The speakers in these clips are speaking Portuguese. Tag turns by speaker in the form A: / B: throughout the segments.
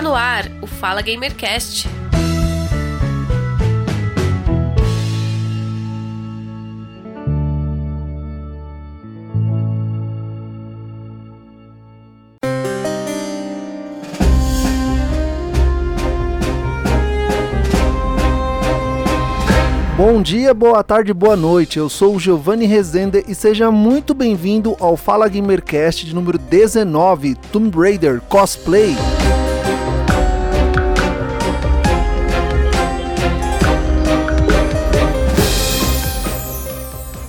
A: Está no ar o Fala Gamercast.
B: Bom dia, boa tarde, boa noite. Eu sou o Giovanni Rezende e seja muito bem-vindo ao Fala Gamercast de número 19, Tomb Raider Cosplay.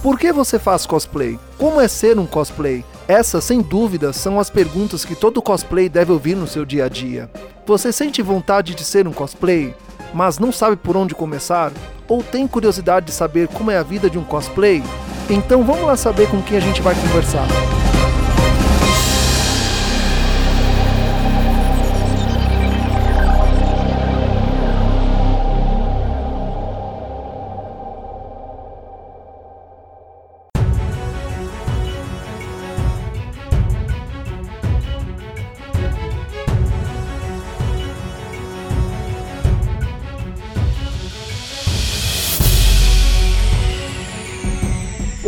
B: Por que você faz cosplay? Como é ser um cosplay? Essas, sem dúvida, são as perguntas que todo cosplay deve ouvir no seu dia a dia. Você sente vontade de ser um cosplay? mas não sabe por onde começar? Ou tem curiosidade de saber como é a vida de um cosplay? Então vamos lá saber com quem a gente vai conversar.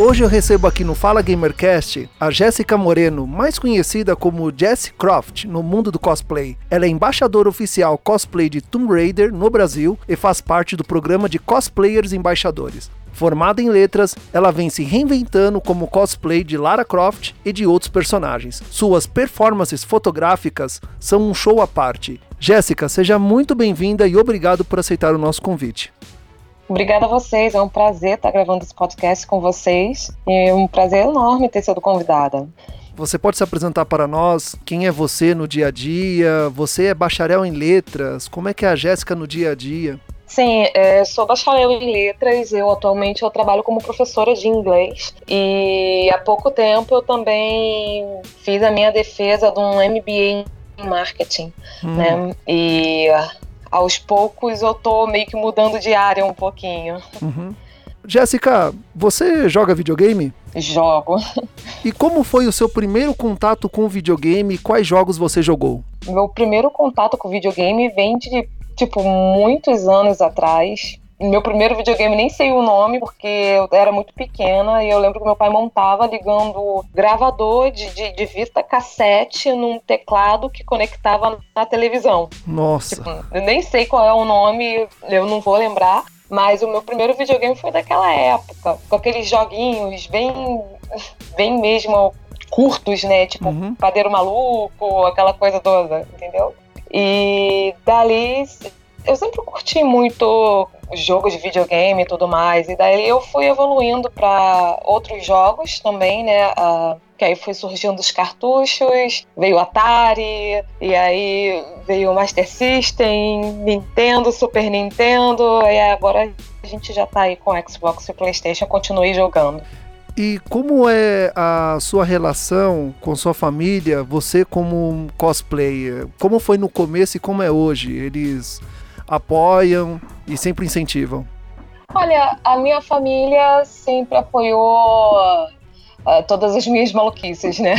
B: Hoje eu recebo aqui no Fala Gamercast a Jéssica Moreno, mais conhecida como Jessie Croft no mundo do cosplay. Ela é embaixadora oficial cosplay de Tomb Raider no Brasil e faz parte do programa de cosplayers embaixadores. Formada em letras, ela vem se reinventando como cosplay de Lara Croft e de outros personagens. Suas performances fotográficas são um show à parte. Jéssica, seja muito bem-vinda e obrigado por aceitar o nosso convite.
C: Obrigada a vocês, é um prazer estar gravando esse podcast com vocês e é um prazer enorme ter sido convidada.
B: Você pode se apresentar para nós? Quem é você no dia a dia? Você é bacharel em letras? Como é que é a Jéssica no dia a dia?
C: Sim, é, sou bacharel em letras. Eu atualmente eu trabalho como professora de inglês e há pouco tempo eu também fiz a minha defesa de um MBA em marketing, hum. né? E aos poucos eu tô meio que mudando de área um pouquinho.
B: Uhum. Jéssica, você joga videogame?
C: Jogo.
B: E como foi o seu primeiro contato com videogame? Quais jogos você jogou?
C: Meu primeiro contato com videogame vem de, tipo, muitos anos atrás meu primeiro videogame nem sei o nome, porque eu era muito pequena e eu lembro que meu pai montava ligando gravador de, de, de vista cassete num teclado que conectava na televisão.
B: Nossa.
C: Tipo, eu nem sei qual é o nome, eu não vou lembrar. Mas o meu primeiro videogame foi daquela época, com aqueles joguinhos bem, bem mesmo curtos, né? Tipo, uhum. padeiro maluco, aquela coisa toda, entendeu? E dali eu sempre curti muito jogos de videogame e tudo mais. E daí eu fui evoluindo para outros jogos também, né? Que aí foi surgindo os cartuchos, veio Atari, e aí veio Master System, Nintendo, Super Nintendo, e agora a gente já tá aí com Xbox e PlayStation, continuei jogando.
B: E como é a sua relação com sua família, você como cosplayer? Como foi no começo e como é hoje? Eles apoiam e sempre incentivam?
C: Olha, a minha família sempre apoiou Uh, todas as minhas maluquices, né?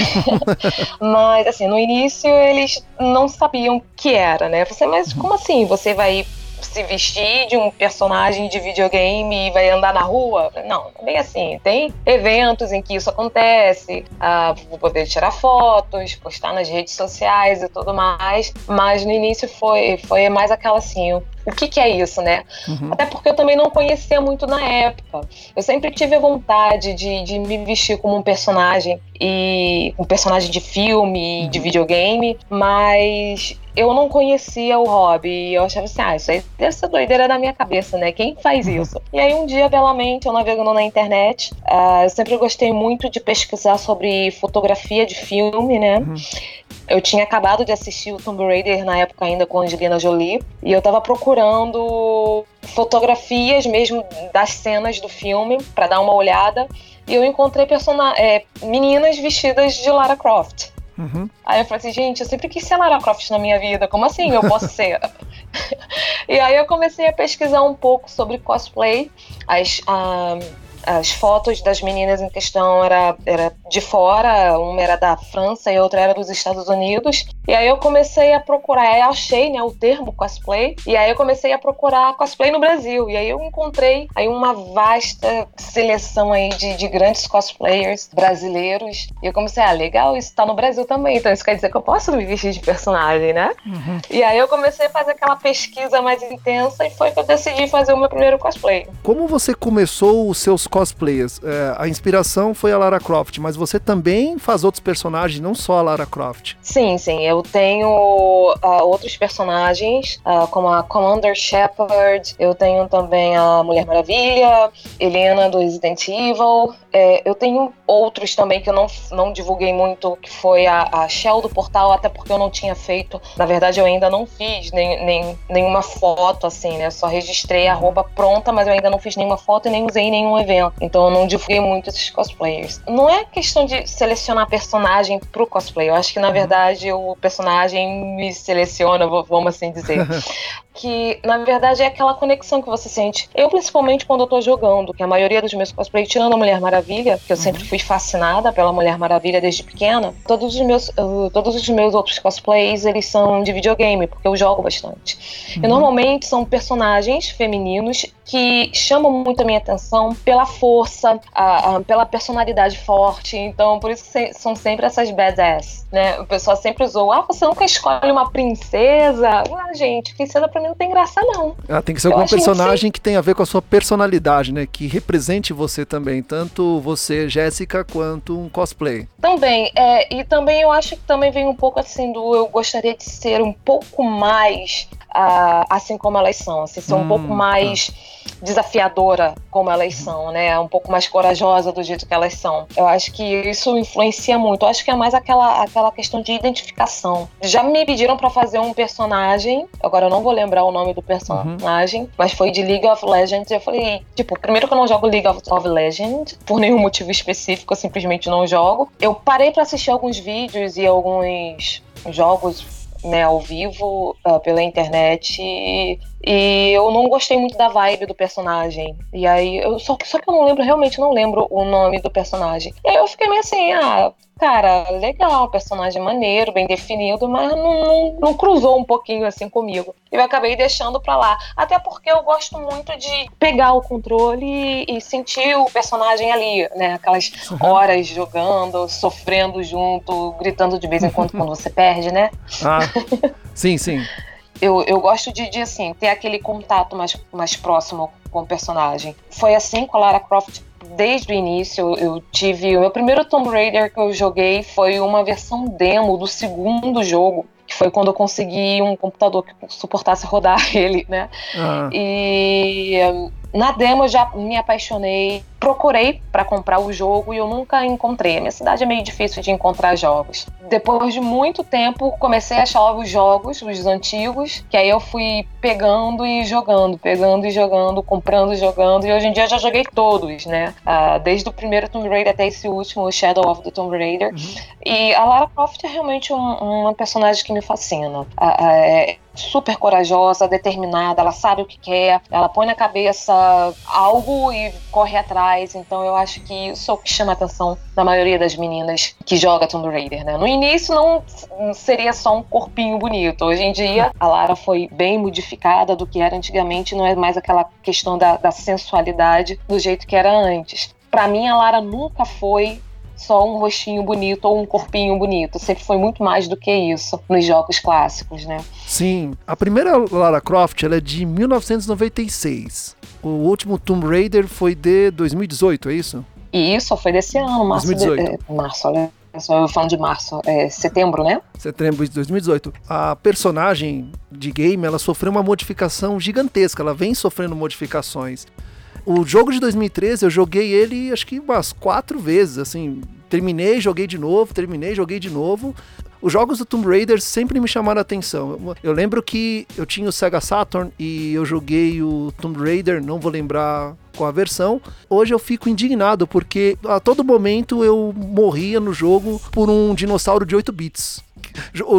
C: mas, assim, no início eles não sabiam o que era, né? Você, mas como assim? Você vai se vestir de um personagem de videogame e vai andar na rua. Não, bem assim. Tem eventos em que isso acontece, uh, vou poder tirar fotos, postar nas redes sociais e tudo mais. Mas no início foi, foi mais aquela assim, o que, que é isso, né? Uhum. Até porque eu também não conhecia muito na época. Eu sempre tive a vontade de, de me vestir como um personagem e um personagem de filme, uhum. de videogame, mas eu não conhecia o hobby eu achava assim, ah, isso aí deve ser doideira da minha cabeça, né? Quem faz uhum. isso? E aí um dia, belamente, eu navegando na internet, uh, eu sempre gostei muito de pesquisar sobre fotografia de filme, né? Uhum. Eu tinha acabado de assistir o Tomb Raider na época ainda com a Angelina Jolie e eu tava procurando fotografias mesmo das cenas do filme para dar uma olhada e eu encontrei é, meninas vestidas de Lara Croft. Uhum. Aí eu falei assim, gente, eu sempre quis ser Lara Croft na minha vida, como assim eu posso ser? e aí eu comecei a pesquisar um pouco sobre cosplay, as, uh, as fotos das meninas em questão era, era de fora, uma era da França e outra era dos Estados Unidos. E aí eu comecei a procurar, achei né, o termo cosplay, e aí eu comecei a procurar cosplay no Brasil. E aí eu encontrei aí uma vasta seleção aí de, de grandes cosplayers brasileiros. E eu comecei, ah, legal, isso tá no Brasil também, então isso quer dizer que eu posso me vestir de personagem, né? Uhum. E aí eu comecei a fazer aquela pesquisa mais intensa e foi que eu decidi fazer o meu primeiro cosplay.
B: Como você começou os seus cosplays? É, a inspiração foi a Lara Croft, mas você também faz outros personagens, não só a Lara Croft.
C: Sim, sim. Eu tenho uh, outros personagens, uh, como a Commander Shepard, eu tenho também a Mulher Maravilha, Helena do Resident Evil. É, eu tenho outros também que eu não, não divulguei muito, que foi a, a Shell do Portal, até porque eu não tinha feito. Na verdade, eu ainda não fiz nem, nem, nenhuma foto, assim, né? Só registrei a roupa pronta, mas eu ainda não fiz nenhuma foto e nem usei em nenhum evento. Então eu não divulguei muito esses cosplayers. Não é questão de selecionar personagem pro cosplay. Eu acho que, na verdade, o personagem me seleciona, vamos assim dizer. que na verdade é aquela conexão que você sente. Eu, principalmente, quando eu tô jogando, que a maioria dos meus cosplays, tirando a Mulher Maravilha, que eu uhum. sempre fui fascinada pela Mulher Maravilha desde pequena, todos os meus, uh, todos os meus outros cosplays, eles são de videogame, porque eu jogo bastante. Uhum. E normalmente são personagens femininos que chamam muito a minha atenção pela força, a, a, pela personalidade forte. Então, por isso que são sempre essas badass, né? O pessoal sempre usou, ah, você nunca escolhe uma princesa? Ah, gente, princesa pra mim não tem graça, não.
B: Ah, tem que ser algum personagem que... que tenha a ver com a sua personalidade, né? Que represente você também, tanto você, Jéssica, quanto um cosplay.
C: Também, é, e também eu acho que também vem um pouco assim do eu gostaria de ser um pouco mais uh, assim como elas são, assim, ser hum, um pouco mais tá. desafiadora como elas são, né? Um pouco mais corajosa do jeito que elas são. Eu acho que isso influencia muito. Eu acho que é mais aquela, aquela questão de identificação. Já me pediram para fazer um personagem, agora eu não vou lembrar o nome do personagem, uhum. mas foi de League of Legends. Eu falei, tipo, primeiro que eu não jogo League of, of Legends, por nenhum motivo específico, eu simplesmente não jogo. Eu parei para assistir alguns vídeos e alguns jogos né, ao vivo uh, pela internet e, e, eu não gostei muito da vibe do personagem. E aí, eu, só, só que eu não lembro, realmente não lembro o nome do personagem. E aí eu fiquei meio assim, ah, cara, legal, personagem maneiro, bem definido, mas não, não, não, cruzou um pouquinho assim comigo. E eu acabei deixando pra lá. Até porque eu gosto muito de pegar o controle e, e sentir o personagem ali, né? Aquelas horas jogando, sofrendo junto, gritando de vez em quando quando você perde, né?
B: Ah, sim, sim.
C: Eu, eu gosto de, de, assim, ter aquele contato mais, mais próximo com o personagem. Foi assim com a Lara Croft desde o início. Eu tive. O meu primeiro Tomb Raider que eu joguei foi uma versão demo do segundo jogo que foi quando eu consegui um computador que suportasse rodar ele, né? Ah. E na demo eu já me apaixonei, procurei para comprar o jogo e eu nunca encontrei. A minha cidade é meio difícil de encontrar jogos. Depois de muito tempo, comecei a achar os jogos, os antigos, que aí eu fui pegando e jogando, pegando e jogando, comprando e jogando, e hoje em dia eu já joguei todos, né? Uh, desde o primeiro Tomb Raider até esse último, Shadow of the Tomb Raider. Uhum. E a Lara Croft é realmente um, uma personagem que me fascina. Uh, uh, super corajosa, determinada, ela sabe o que quer, ela põe na cabeça algo e corre atrás. Então eu acho que isso é o que chama a atenção da maioria das meninas que joga Tomb Raider, né? No início não seria só um corpinho bonito. Hoje em dia a Lara foi bem modificada do que era antigamente, não é mais aquela questão da, da sensualidade do jeito que era antes. Para mim a Lara nunca foi só um rostinho bonito ou um corpinho bonito. Sempre foi muito mais do que isso nos jogos clássicos, né?
B: Sim. A primeira Lara Croft ela é de 1996. O último Tomb Raider foi de 2018, é isso?
C: Isso, foi desse ano, março. 2018. De, é, março, olha. Eu falando de março, é setembro, né?
B: Setembro de 2018. A personagem de game, ela sofreu uma modificação gigantesca, ela vem sofrendo modificações. O jogo de 2013 eu joguei ele acho que umas quatro vezes, assim. Terminei, joguei de novo, terminei, joguei de novo. Os jogos do Tomb Raider sempre me chamaram a atenção. Eu lembro que eu tinha o Sega Saturn e eu joguei o Tomb Raider, não vou lembrar qual a versão. Hoje eu fico indignado porque a todo momento eu morria no jogo por um dinossauro de 8 bits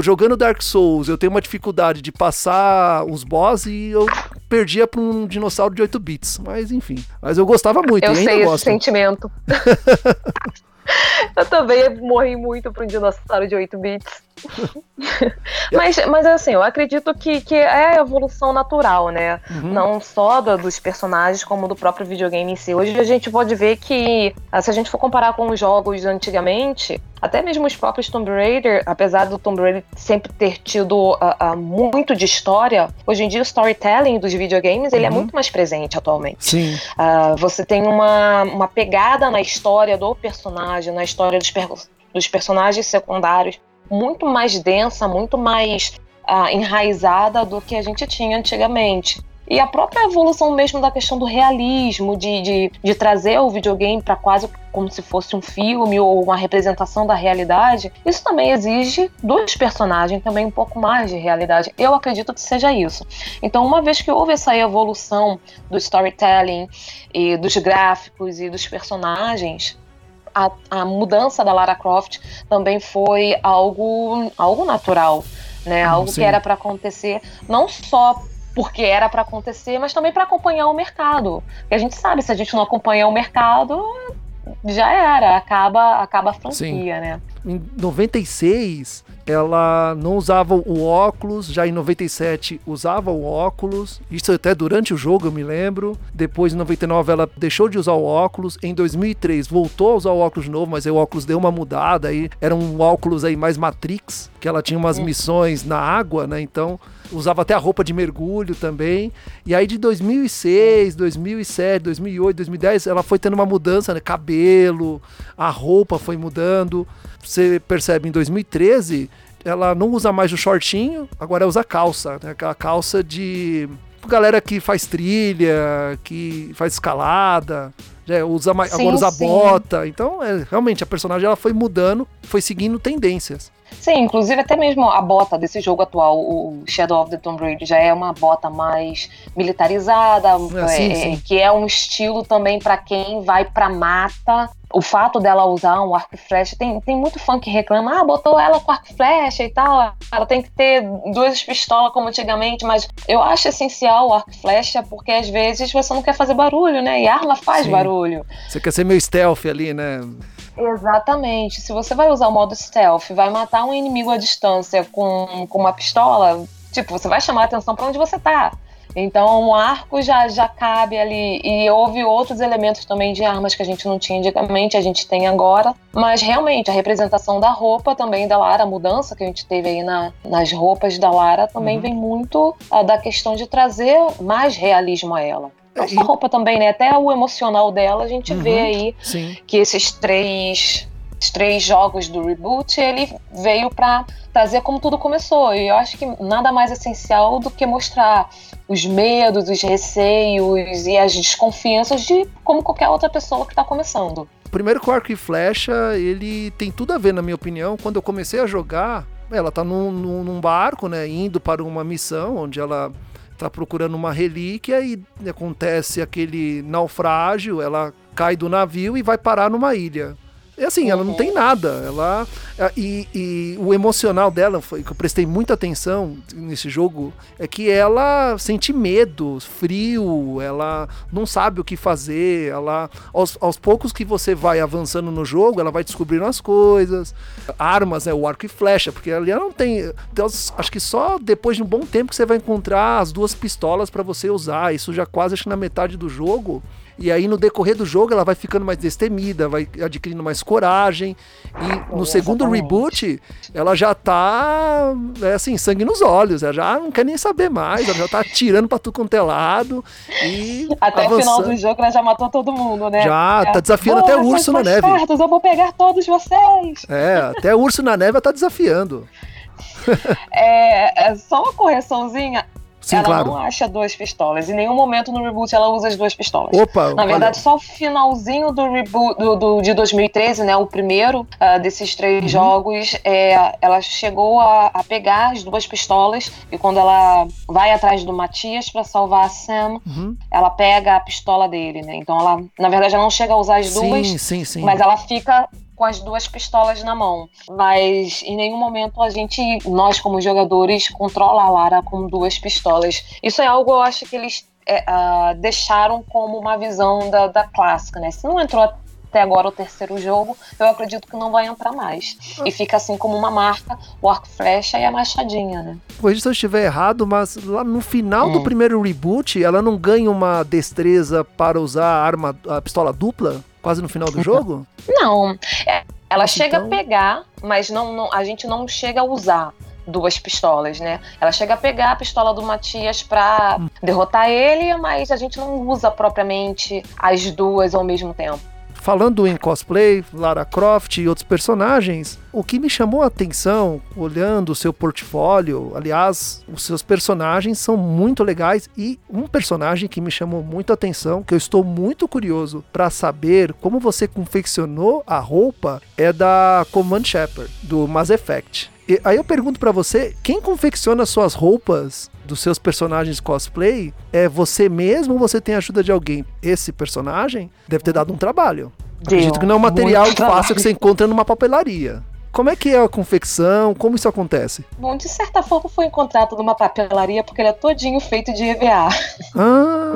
B: jogando Dark Souls, eu tenho uma dificuldade de passar os boss e eu perdia pra um dinossauro de 8 bits. Mas enfim. Mas eu gostava muito.
C: Eu sei esse
B: gosto.
C: sentimento. eu também morri muito pra um dinossauro de 8 bits. mas, mas assim, eu acredito que, que é a evolução natural, né? Uhum. Não só do, dos personagens, como do próprio videogame em si. Hoje a gente pode ver que, ah, se a gente for comparar com os jogos antigamente, até mesmo os próprios Tomb Raider, apesar do Tomb Raider sempre ter tido uh, uh, muito de história, hoje em dia o storytelling dos videogames ele é uhum. é muito mais presente atualmente.
B: Sim.
C: Uh, você tem uma, uma pegada na história do personagem, na história dos, per dos personagens secundários muito mais densa, muito mais uh, enraizada do que a gente tinha antigamente. E a própria evolução mesmo da questão do realismo, de, de, de trazer o videogame para quase como se fosse um filme ou uma representação da realidade, isso também exige dos personagens também um pouco mais de realidade. Eu acredito que seja isso. Então, uma vez que houve essa evolução do storytelling e dos gráficos e dos personagens, a, a mudança da Lara Croft também foi algo, algo natural, né? Ah, algo sim. que era para acontecer não só porque era para acontecer, mas também para acompanhar o mercado. Porque a gente sabe, se a gente não acompanhar o mercado, já era, acaba, acaba a franquia, Sim. né?
B: Em 96, ela não usava o óculos, já em 97 usava o óculos, isso até durante o jogo eu me lembro. Depois em 99 ela deixou de usar o óculos, em 2003 voltou a usar o óculos de novo, mas aí o óculos deu uma mudada aí, era um óculos aí mais Matrix, que ela tinha umas missões na água, né? Então usava até a roupa de mergulho também. E aí de 2006, 2007, 2008, 2010, ela foi tendo uma mudança, né? Cabelo, a roupa foi mudando. Você percebe em 2013, ela não usa mais o shortinho, agora usa calça, né? Aquela calça de galera que faz trilha, que faz escalada, já usa mais, sim, agora usa sim. bota. Então, é, realmente a personagem ela foi mudando, foi seguindo tendências.
C: Sim, inclusive até mesmo a bota desse jogo atual, o Shadow of the Tomb Raider, já é uma bota mais militarizada, é, sim, é, sim. que é um estilo também para quem vai pra mata. O fato dela usar um arco e flecha, tem, tem muito fã que reclama, ah, botou ela com arco e flecha e tal, ela tem que ter duas pistolas como antigamente, mas eu acho essencial o arco e flecha porque às vezes você não quer fazer barulho, né? E arma faz sim. barulho.
B: Você quer ser meio stealth ali, né?
C: Exatamente. Se você vai usar o modo stealth, vai matar um inimigo à distância com, com uma pistola, tipo, você vai chamar a atenção para onde você tá. Então o arco já, já cabe ali. E houve outros elementos também de armas que a gente não tinha antigamente, a gente tem agora. Mas realmente a representação da roupa também da Lara, a mudança que a gente teve aí na, nas roupas da Lara também uhum. vem muito uh, da questão de trazer mais realismo a ela. Não só a roupa também, né? Até o emocional dela, a gente uhum, vê aí sim. que esses três, três jogos do reboot, ele veio para trazer como tudo começou. E eu acho que nada mais essencial do que mostrar os medos, os receios e as desconfianças de como qualquer outra pessoa que está começando.
B: Primeiro que o arco e flecha, ele tem tudo a ver, na minha opinião. Quando eu comecei a jogar, ela tá num, num barco, né, indo para uma missão onde ela tá procurando uma relíquia e acontece aquele naufrágio, ela cai do navio e vai parar numa ilha. E assim, ela não tem nada. Ela e, e, o emocional dela foi que eu prestei muita atenção nesse jogo é que ela sente medo, frio, ela não sabe o que fazer. Ela aos, aos poucos que você vai avançando no jogo, ela vai descobrindo as coisas, armas, né, o arco e flecha, porque ali ela não tem. Deus, acho que só depois de um bom tempo que você vai encontrar as duas pistolas para você usar. Isso já quase acho que na metade do jogo. E aí no decorrer do jogo ela vai ficando mais destemida, vai adquirindo mais coragem. E no segundo reboot ela já tá é assim, sangue nos olhos, ela já não quer nem saber mais, ela já tá atirando pra tudo quanto é lado. E
C: até avançando. o final do jogo ela já matou todo mundo, né?
B: Já, tá desafiando até o urso na neve.
C: Cartas, eu vou pegar todos vocês.
B: É, até o urso na neve ela tá desafiando.
C: é, é, só uma correçãozinha.
B: Sim,
C: ela
B: claro.
C: não acha duas pistolas. Em nenhum momento no reboot ela usa as duas pistolas.
B: Opa,
C: Na verdade, só o finalzinho do reboot do, do de 2013, né? O primeiro uh, desses três uhum. jogos, é, ela chegou a, a, pegar as duas pistolas e quando ela vai atrás do Matias para salvar a Sam, uhum. ela pega a pistola dele, né? Então ela, na verdade, ela não chega a usar as duas,
B: sim, sim, sim.
C: mas ela fica com as duas pistolas na mão. Mas em nenhum momento a gente, nós como jogadores, controla a Lara com duas pistolas. Isso é algo eu acho que eles é, uh, deixaram como uma visão da, da clássica, né? Se não entrou até agora o terceiro jogo, eu acredito que não vai entrar mais. E fica assim como uma marca, o arco flecha e a machadinha, né?
B: Corrija se eu estiver errado, mas lá no final hum. do primeiro reboot, ela não ganha uma destreza para usar a arma, a pistola dupla? Quase no final do jogo?
C: Não. É, ela Nossa, chega então... a pegar, mas não, não, a gente não chega a usar duas pistolas, né? Ela chega a pegar a pistola do Matias pra hum. derrotar ele, mas a gente não usa propriamente as duas ao mesmo tempo.
B: Falando em cosplay, Lara Croft e outros personagens, o que me chamou a atenção, olhando o seu portfólio, aliás, os seus personagens são muito legais e um personagem que me chamou muito a atenção, que eu estou muito curioso para saber como você confeccionou a roupa, é da Command Shepard, do Mass Effect. E aí eu pergunto para você, quem confecciona suas roupas dos seus personagens cosplay é você mesmo ou você tem a ajuda de alguém? Esse personagem deve ter dado um trabalho. Deu, Acredito que não é um material fácil que você encontra numa papelaria. Como é que é a confecção? Como isso acontece?
C: Bom, de certa forma foi encontrado numa papelaria porque ele é todinho feito de EVA.
B: Ah,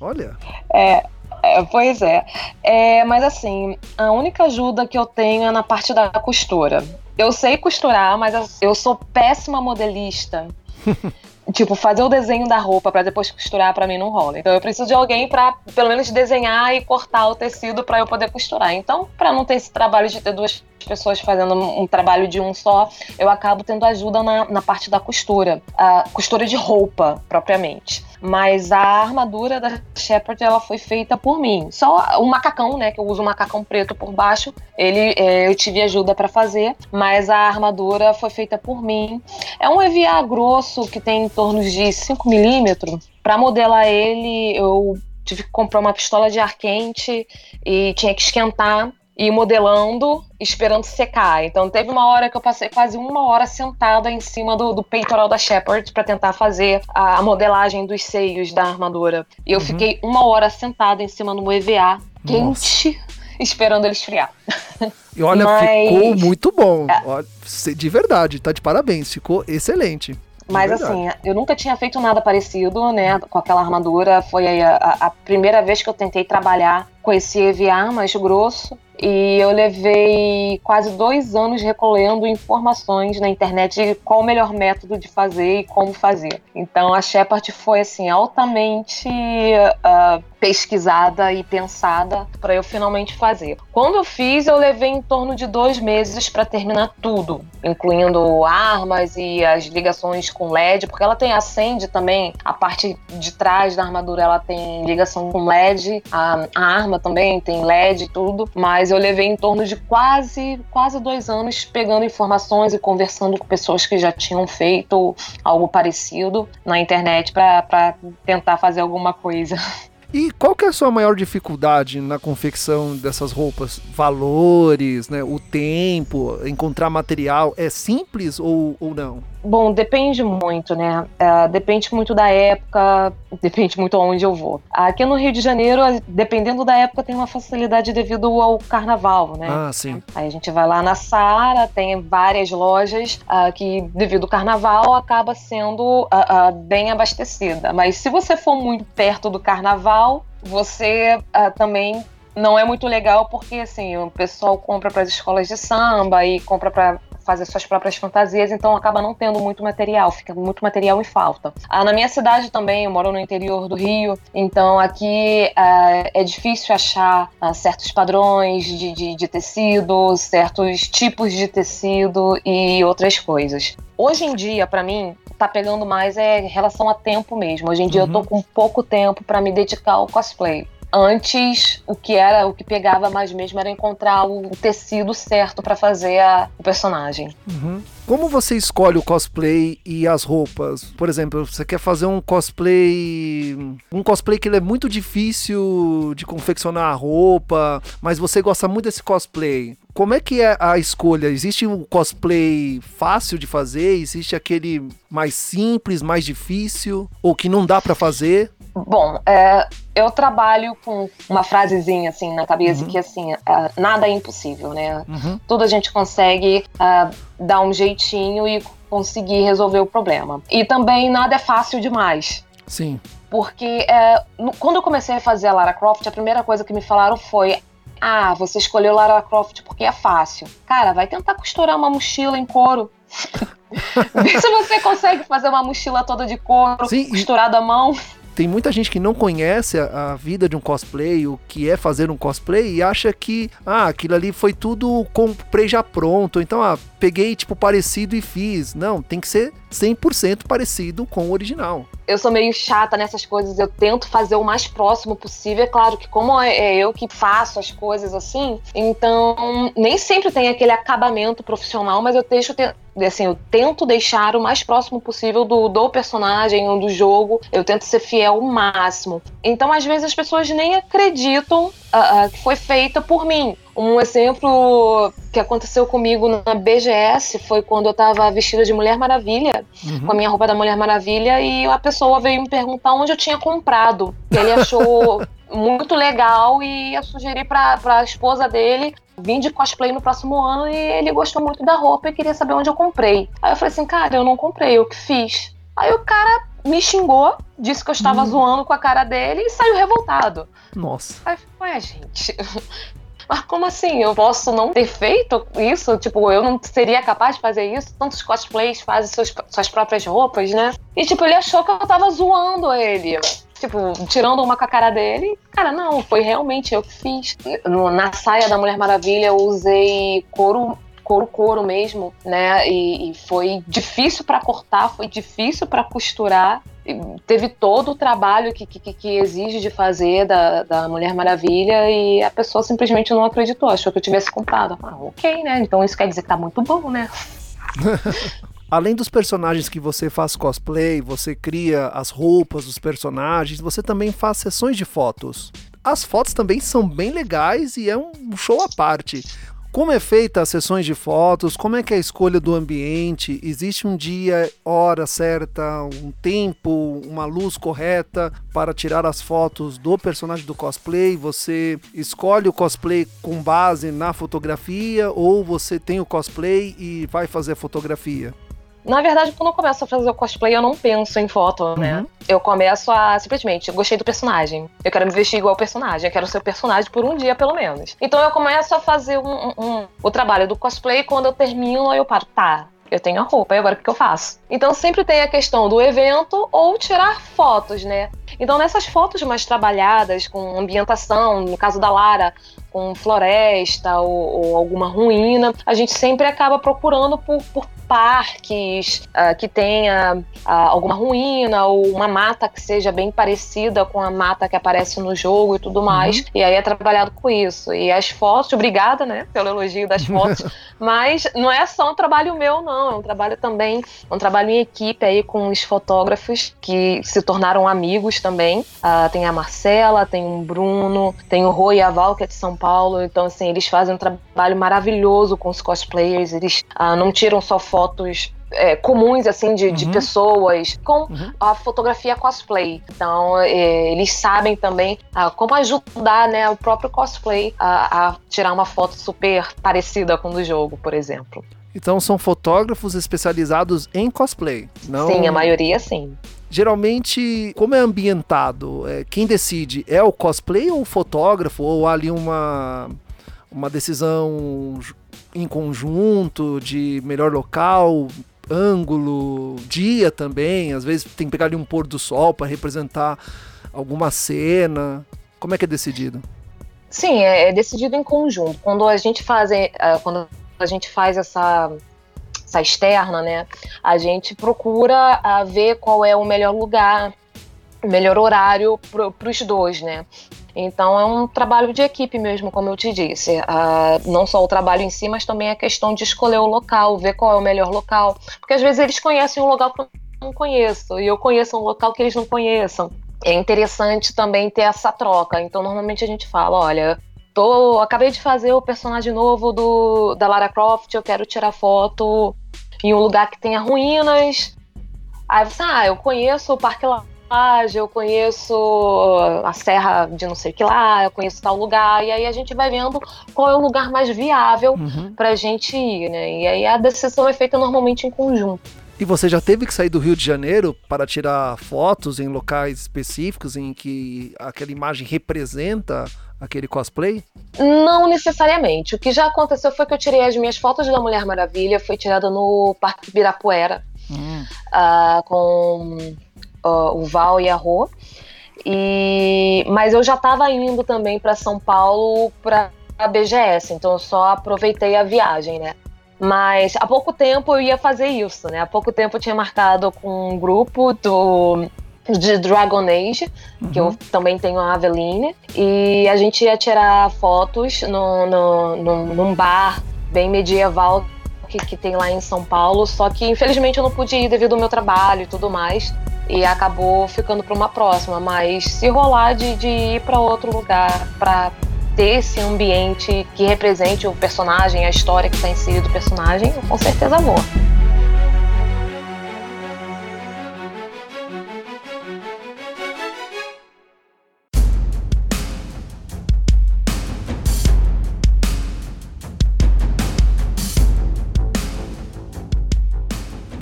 B: olha.
C: É, é, pois é. é. Mas assim, a única ajuda que eu tenho é na parte da costura. Eu sei costurar, mas eu sou péssima modelista. tipo, fazer o desenho da roupa para depois costurar para mim não rola. Então eu preciso de alguém para pelo menos desenhar e cortar o tecido para eu poder costurar. Então, para não ter esse trabalho de ter duas pessoas fazendo um trabalho de um só, eu acabo tendo ajuda na, na parte da costura, a costura de roupa propriamente. Mas a armadura da Shepard ela foi feita por mim. Só o macacão, né, que eu uso um macacão preto por baixo, ele é, eu tive ajuda para fazer, mas a armadura foi feita por mim. É um EVA grosso que tem em torno de 5 milímetros. Para modelar ele, eu tive que comprar uma pistola de ar quente e tinha que esquentar e modelando, esperando secar. Então teve uma hora que eu passei quase uma hora sentada em cima do, do peitoral da Shepard para tentar fazer a, a, modelagem dos seios da armadura. E eu uhum. fiquei uma hora sentada em cima do EVA, quente, esperando ele esfriar.
B: E olha, Mas... ficou muito bom. É. De verdade, tá de parabéns, ficou excelente.
C: Mas assim, eu nunca tinha feito nada parecido, né, com aquela armadura. Foi a, a, a primeira vez que eu tentei trabalhar com esse EVA mais grosso. E eu levei quase dois anos recolhendo informações na internet de qual o melhor método de fazer e como fazer. Então a Shepard foi assim altamente uh, pesquisada e pensada para eu finalmente fazer. Quando eu fiz, eu levei em torno de dois meses para terminar tudo, incluindo armas e as ligações com LED, porque ela tem acende também a parte de trás da armadura, ela tem ligação com LED, a, a arma também tem LED e tudo, mas eu levei em torno de quase, quase dois anos pegando informações e conversando com pessoas que já tinham feito algo parecido na internet para tentar fazer alguma coisa.
B: E qual que é a sua maior dificuldade na confecção dessas roupas? Valores, né? O tempo, encontrar material, é simples ou, ou não?
C: Bom, depende muito, né? É, depende muito da época, depende muito aonde eu vou. Aqui no Rio de Janeiro, dependendo da época, tem uma facilidade devido ao carnaval, né?
B: Ah, sim.
C: Aí a gente vai lá na Sara, tem várias lojas uh, que, devido ao carnaval, acaba sendo uh, uh, bem abastecida. Mas se você for muito perto do carnaval, você também não é muito legal porque assim o pessoal compra para as escolas de samba e compra para fazer suas próprias fantasias, então acaba não tendo muito material, fica muito material em falta. Ah, na minha cidade também, eu moro no interior do Rio, então aqui ah, é difícil achar ah, certos padrões de, de, de tecido, certos tipos de tecido e outras coisas. Hoje em dia, para mim, tá pegando mais é relação a tempo mesmo. Hoje em dia uhum. eu tô uhum. com pouco tempo para me dedicar ao cosplay. Antes, o que era, o que pegava mais mesmo era encontrar o tecido certo para fazer a, o personagem.
B: Uhum. Como você escolhe o cosplay e as roupas? Por exemplo, você quer fazer um cosplay. Um cosplay que é muito difícil de confeccionar a roupa, mas você gosta muito desse cosplay. Como é que é a escolha? Existe um cosplay fácil de fazer? Existe aquele mais simples, mais difícil? Ou que não dá para fazer?
C: Bom, é, eu trabalho com uma frasezinha assim na cabeça uhum. que assim, é, nada é impossível, né? Uhum. Tudo a gente consegue é, dar um jeitinho e conseguir resolver o problema. E também nada é fácil demais.
B: Sim.
C: Porque é, no, quando eu comecei a fazer a Lara Croft, a primeira coisa que me falaram foi: Ah, você escolheu Lara Croft porque é fácil. Cara, vai tentar costurar uma mochila em couro. Vê se você consegue fazer uma mochila toda de couro, Sim, costurada à mão
B: tem muita gente que não conhece a, a, vida de um cosplay, o que é fazer um cosplay, e acha que, ah, aquilo ali foi tudo comprei já pronto, então, ah, peguei tipo parecido e fiz. Não, tem que ser 100% parecido com o original.
C: Eu sou meio chata nessas coisas, eu tento fazer o mais próximo possível. É claro que, como é, é eu que faço as coisas assim, então nem sempre tem aquele acabamento profissional, mas eu deixo, assim, eu tento deixar o mais próximo possível do, do personagem ou do jogo. Eu tento ser fiel o máximo. Então, às vezes, as pessoas nem acreditam uh, uh, que foi feita por mim. Um exemplo que aconteceu comigo na BGS foi quando eu estava vestida de Mulher Maravilha, uhum. com a minha roupa da Mulher Maravilha, e a pessoa veio me perguntar onde eu tinha comprado. Ele achou muito legal e ia sugerir para a esposa dele vim de cosplay no próximo ano e ele gostou muito da roupa e queria saber onde eu comprei. Aí eu falei assim, cara, eu não comprei, eu que fiz. Aí o cara me xingou, disse que eu estava hum. zoando com a cara dele e saiu revoltado.
B: Nossa.
C: Aí ué, gente. Mas como assim? Eu posso não ter feito isso? Tipo, eu não seria capaz de fazer isso? Tantos cosplays fazem suas, suas próprias roupas, né? E, tipo, ele achou que eu tava zoando ele tipo, tirando uma com a cara dele. Cara, não, foi realmente eu que fiz. Na saia da Mulher Maravilha eu usei couro couro couro mesmo, né? E, e foi difícil para cortar, foi difícil para costurar. Teve todo o trabalho que, que, que, exige de fazer da, da Mulher Maravilha e a pessoa simplesmente não acreditou, achou que eu tivesse comprado. Ah, ok, né? Então isso quer dizer que tá muito bom, né?
B: Além dos personagens que você faz cosplay, você cria as roupas dos personagens, você também faz sessões de fotos. As fotos também são bem legais e é um show à parte. Como é feita as sessões de fotos? Como é que é a escolha do ambiente? Existe um dia, hora certa, um tempo, uma luz correta para tirar as fotos do personagem do cosplay? Você escolhe o cosplay com base na fotografia ou você tem o cosplay e vai fazer a fotografia?
C: Na verdade, quando eu começo a fazer o cosplay, eu não penso em foto, né? Uhum. Eu começo a simplesmente, eu gostei do personagem. Eu quero me vestir igual o personagem. Eu quero ser o personagem por um dia, pelo menos. Então eu começo a fazer um, um, um, o trabalho do cosplay. Quando eu termino, eu paro, tá, eu tenho a roupa, e agora o que eu faço? Então sempre tem a questão do evento ou tirar fotos, né? Então nessas fotos mais trabalhadas, com ambientação, no caso da Lara, com floresta ou, ou alguma ruína, a gente sempre acaba procurando por, por parques uh, que tenha uh, alguma ruína ou uma mata que seja bem parecida com a mata que aparece no jogo e tudo mais. Uhum. E aí é trabalhado com isso. E as fotos, obrigada, né, pelo elogio das fotos, mas não é só um trabalho meu, não. É um trabalho também, um trabalho em equipe aí com os fotógrafos que se tornaram amigos também. Uh, tem a Marcela, tem o Bruno, tem o Rô e a Val, que é de São Paulo. Então, assim, eles fazem um trabalho maravilhoso com os cosplayers. Eles não tiram só fotos fotos é, comuns, assim, de, uhum. de pessoas com uhum. a fotografia cosplay. Então, é, eles sabem também ah, como ajudar né, o próprio cosplay a, a tirar uma foto super parecida com o do jogo, por exemplo.
B: Então, são fotógrafos especializados em cosplay, não?
C: Sim, a maioria sim.
B: Geralmente, como é ambientado, é, quem decide é o cosplay ou o fotógrafo, ou há ali uma, uma decisão em conjunto, de melhor local, ângulo, dia também. Às vezes tem que pegar ali um pôr do sol para representar alguma cena. Como é que é decidido?
C: Sim, é, é decidido em conjunto. Quando a gente faz, é, quando a gente faz essa, essa externa, né, a gente procura ver qual é o melhor lugar, melhor horário para os dois, né? Então é um trabalho de equipe mesmo, como eu te disse. Uh, não só o trabalho em si, mas também a questão de escolher o local, ver qual é o melhor local. Porque às vezes eles conhecem um local que eu não conheço, e eu conheço um local que eles não conheçam. É interessante também ter essa troca. Então normalmente a gente fala, olha, tô, acabei de fazer o personagem novo do, da Lara Croft, eu quero tirar foto em um lugar que tenha ruínas. Aí você, ah, eu conheço o Parque eu conheço a serra de não sei que lá, eu conheço tal lugar, e aí a gente vai vendo qual é o lugar mais viável uhum. pra gente ir, né? E aí a decisão é feita normalmente em conjunto.
B: E você já teve que sair do Rio de Janeiro para tirar fotos em locais específicos em que aquela imagem representa aquele cosplay?
C: Não necessariamente. O que já aconteceu foi que eu tirei as minhas fotos da Mulher Maravilha, foi tirada no Parque Ibirapuera, hum. uh, com uh, o Val e a Rô. E, mas eu já estava indo também para São Paulo para a BGS, então eu só aproveitei a viagem, né? Mas há pouco tempo eu ia fazer isso, né? Há pouco tempo eu tinha marcado com um grupo do de Dragon Age, uhum. que eu uhum. também tenho a Aveline, e a gente ia tirar fotos no, no, no, num bar bem medieval que, que tem lá em São Paulo, só que infelizmente eu não pude ir devido ao meu trabalho e tudo mais, e acabou ficando para uma próxima, mas se rolar de, de ir para outro lugar para ter esse ambiente que represente o personagem, a história que está inserida do personagem, eu com certeza vou.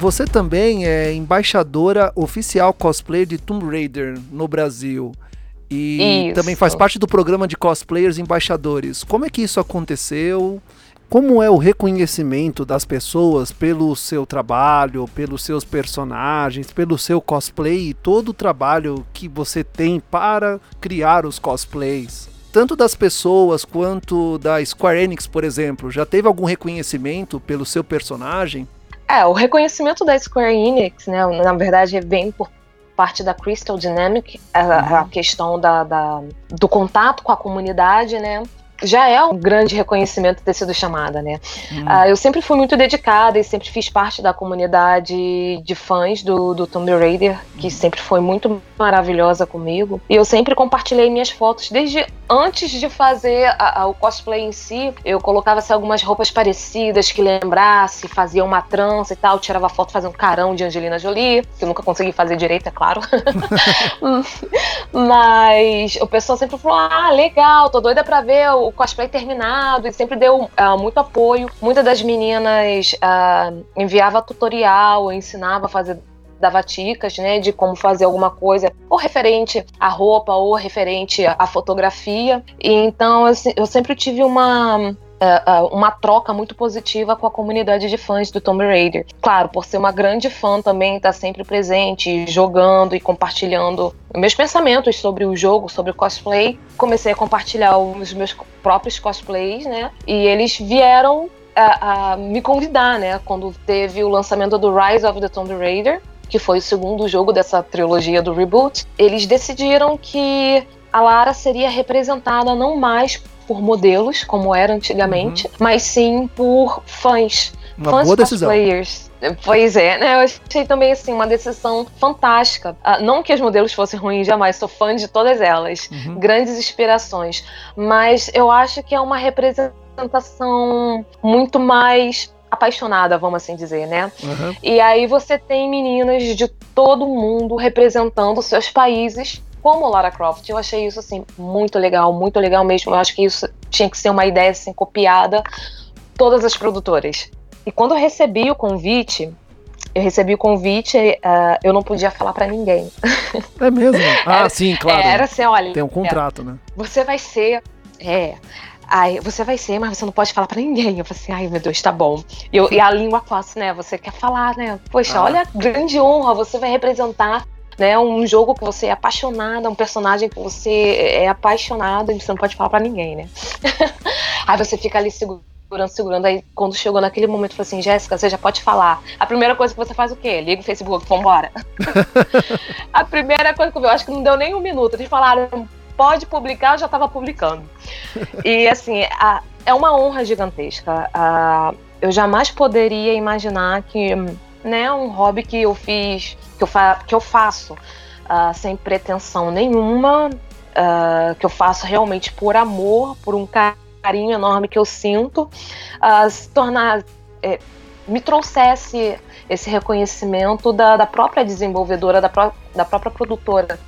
B: Você também é embaixadora oficial cosplay de Tomb Raider no Brasil. E isso. também faz parte do programa de cosplayers embaixadores. Como é que isso aconteceu? Como é o reconhecimento das pessoas pelo seu trabalho, pelos seus personagens, pelo seu cosplay e todo o trabalho que você tem para criar os cosplays? Tanto das pessoas quanto da Square Enix, por exemplo, já teve algum reconhecimento pelo seu personagem?
C: É, o reconhecimento da Square Enix, né, na verdade, vem por parte da Crystal Dynamic, a, a uhum. questão da, da, do contato com a comunidade, né? Já é um grande reconhecimento ter sido chamada, né? Hum. Uh, eu sempre fui muito dedicada e sempre fiz parte da comunidade de fãs do, do Tomb Raider, que hum. sempre foi muito maravilhosa comigo. E eu sempre compartilhei minhas fotos desde antes de fazer a, a, o cosplay em si. Eu colocava assim, algumas roupas parecidas que lembrasse, fazia uma trança e tal, tirava foto fazendo um carão de Angelina Jolie, que eu nunca consegui fazer direito, é claro. Mas o pessoal sempre falou: ah, legal, tô doida pra ver o cosplay terminado e sempre deu uh, muito apoio. Muitas das meninas uh, enviava tutorial, ensinava a fazer dava dicas, né, de como fazer alguma coisa, ou referente à roupa, ou referente à fotografia. E então assim, eu sempre tive uma uh, uma troca muito positiva com a comunidade de fãs do Tomb Raider. Claro, por ser uma grande fã também, tá sempre presente, jogando e compartilhando meus pensamentos sobre o jogo, sobre o cosplay. Comecei a compartilhar os meus próprios cosplays, né? E eles vieram a, a, me convidar, né? Quando teve o lançamento do Rise of the Tomb Raider, que foi o segundo jogo dessa trilogia do reboot, eles decidiram que a Lara seria representada não mais por modelos, como era antigamente, uhum. mas sim por fãs.
B: Uma
C: fãs
B: boa decisão.
C: Cosplayers. Pois é, né? Eu achei também assim uma decisão fantástica. Uh, não que os modelos fossem ruins jamais, sou fã de todas elas, uhum. grandes inspirações, mas eu acho que é uma representação muito mais apaixonada, vamos assim dizer, né? Uhum. E aí você tem meninas de todo mundo representando seus países como Lara Croft. Eu achei isso assim muito legal, muito legal mesmo. Eu acho que isso tinha que ser uma ideia assim copiada todas as produtoras. E quando eu recebi o convite, eu recebi o convite, uh, eu não podia falar para ninguém.
B: É mesmo? Ah, era, sim, claro.
C: Era assim, olha.
B: Tem um contrato, é, né?
C: Você vai ser, é. Aí você vai ser, mas você não pode falar para ninguém. Eu falei assim, ai meu Deus, tá bom. E, eu, e a língua passa, né? Você quer falar, né? Poxa, ah. olha, grande honra, você vai representar né? Um jogo que você é apaixonada, um personagem que você é apaixonado e você não pode falar para ninguém, né? Aí você fica ali segurando, segurando. Aí quando chegou naquele momento, falou assim: Jéssica, você já pode falar. A primeira coisa que você faz o quê? Liga o Facebook, vambora. a primeira coisa que eu vi, eu acho que não deu nem um minuto. Eles falaram: pode publicar, eu já estava publicando. E assim, a, é uma honra gigantesca. A, eu jamais poderia imaginar que né, um hobby que eu fiz que eu, fa que eu faço uh, sem pretensão nenhuma, uh, que eu faço realmente por amor, por um carinho enorme que eu sinto, uh, se tornar. Eh, me trouxesse esse reconhecimento da, da própria desenvolvedora, da, pró da própria produtora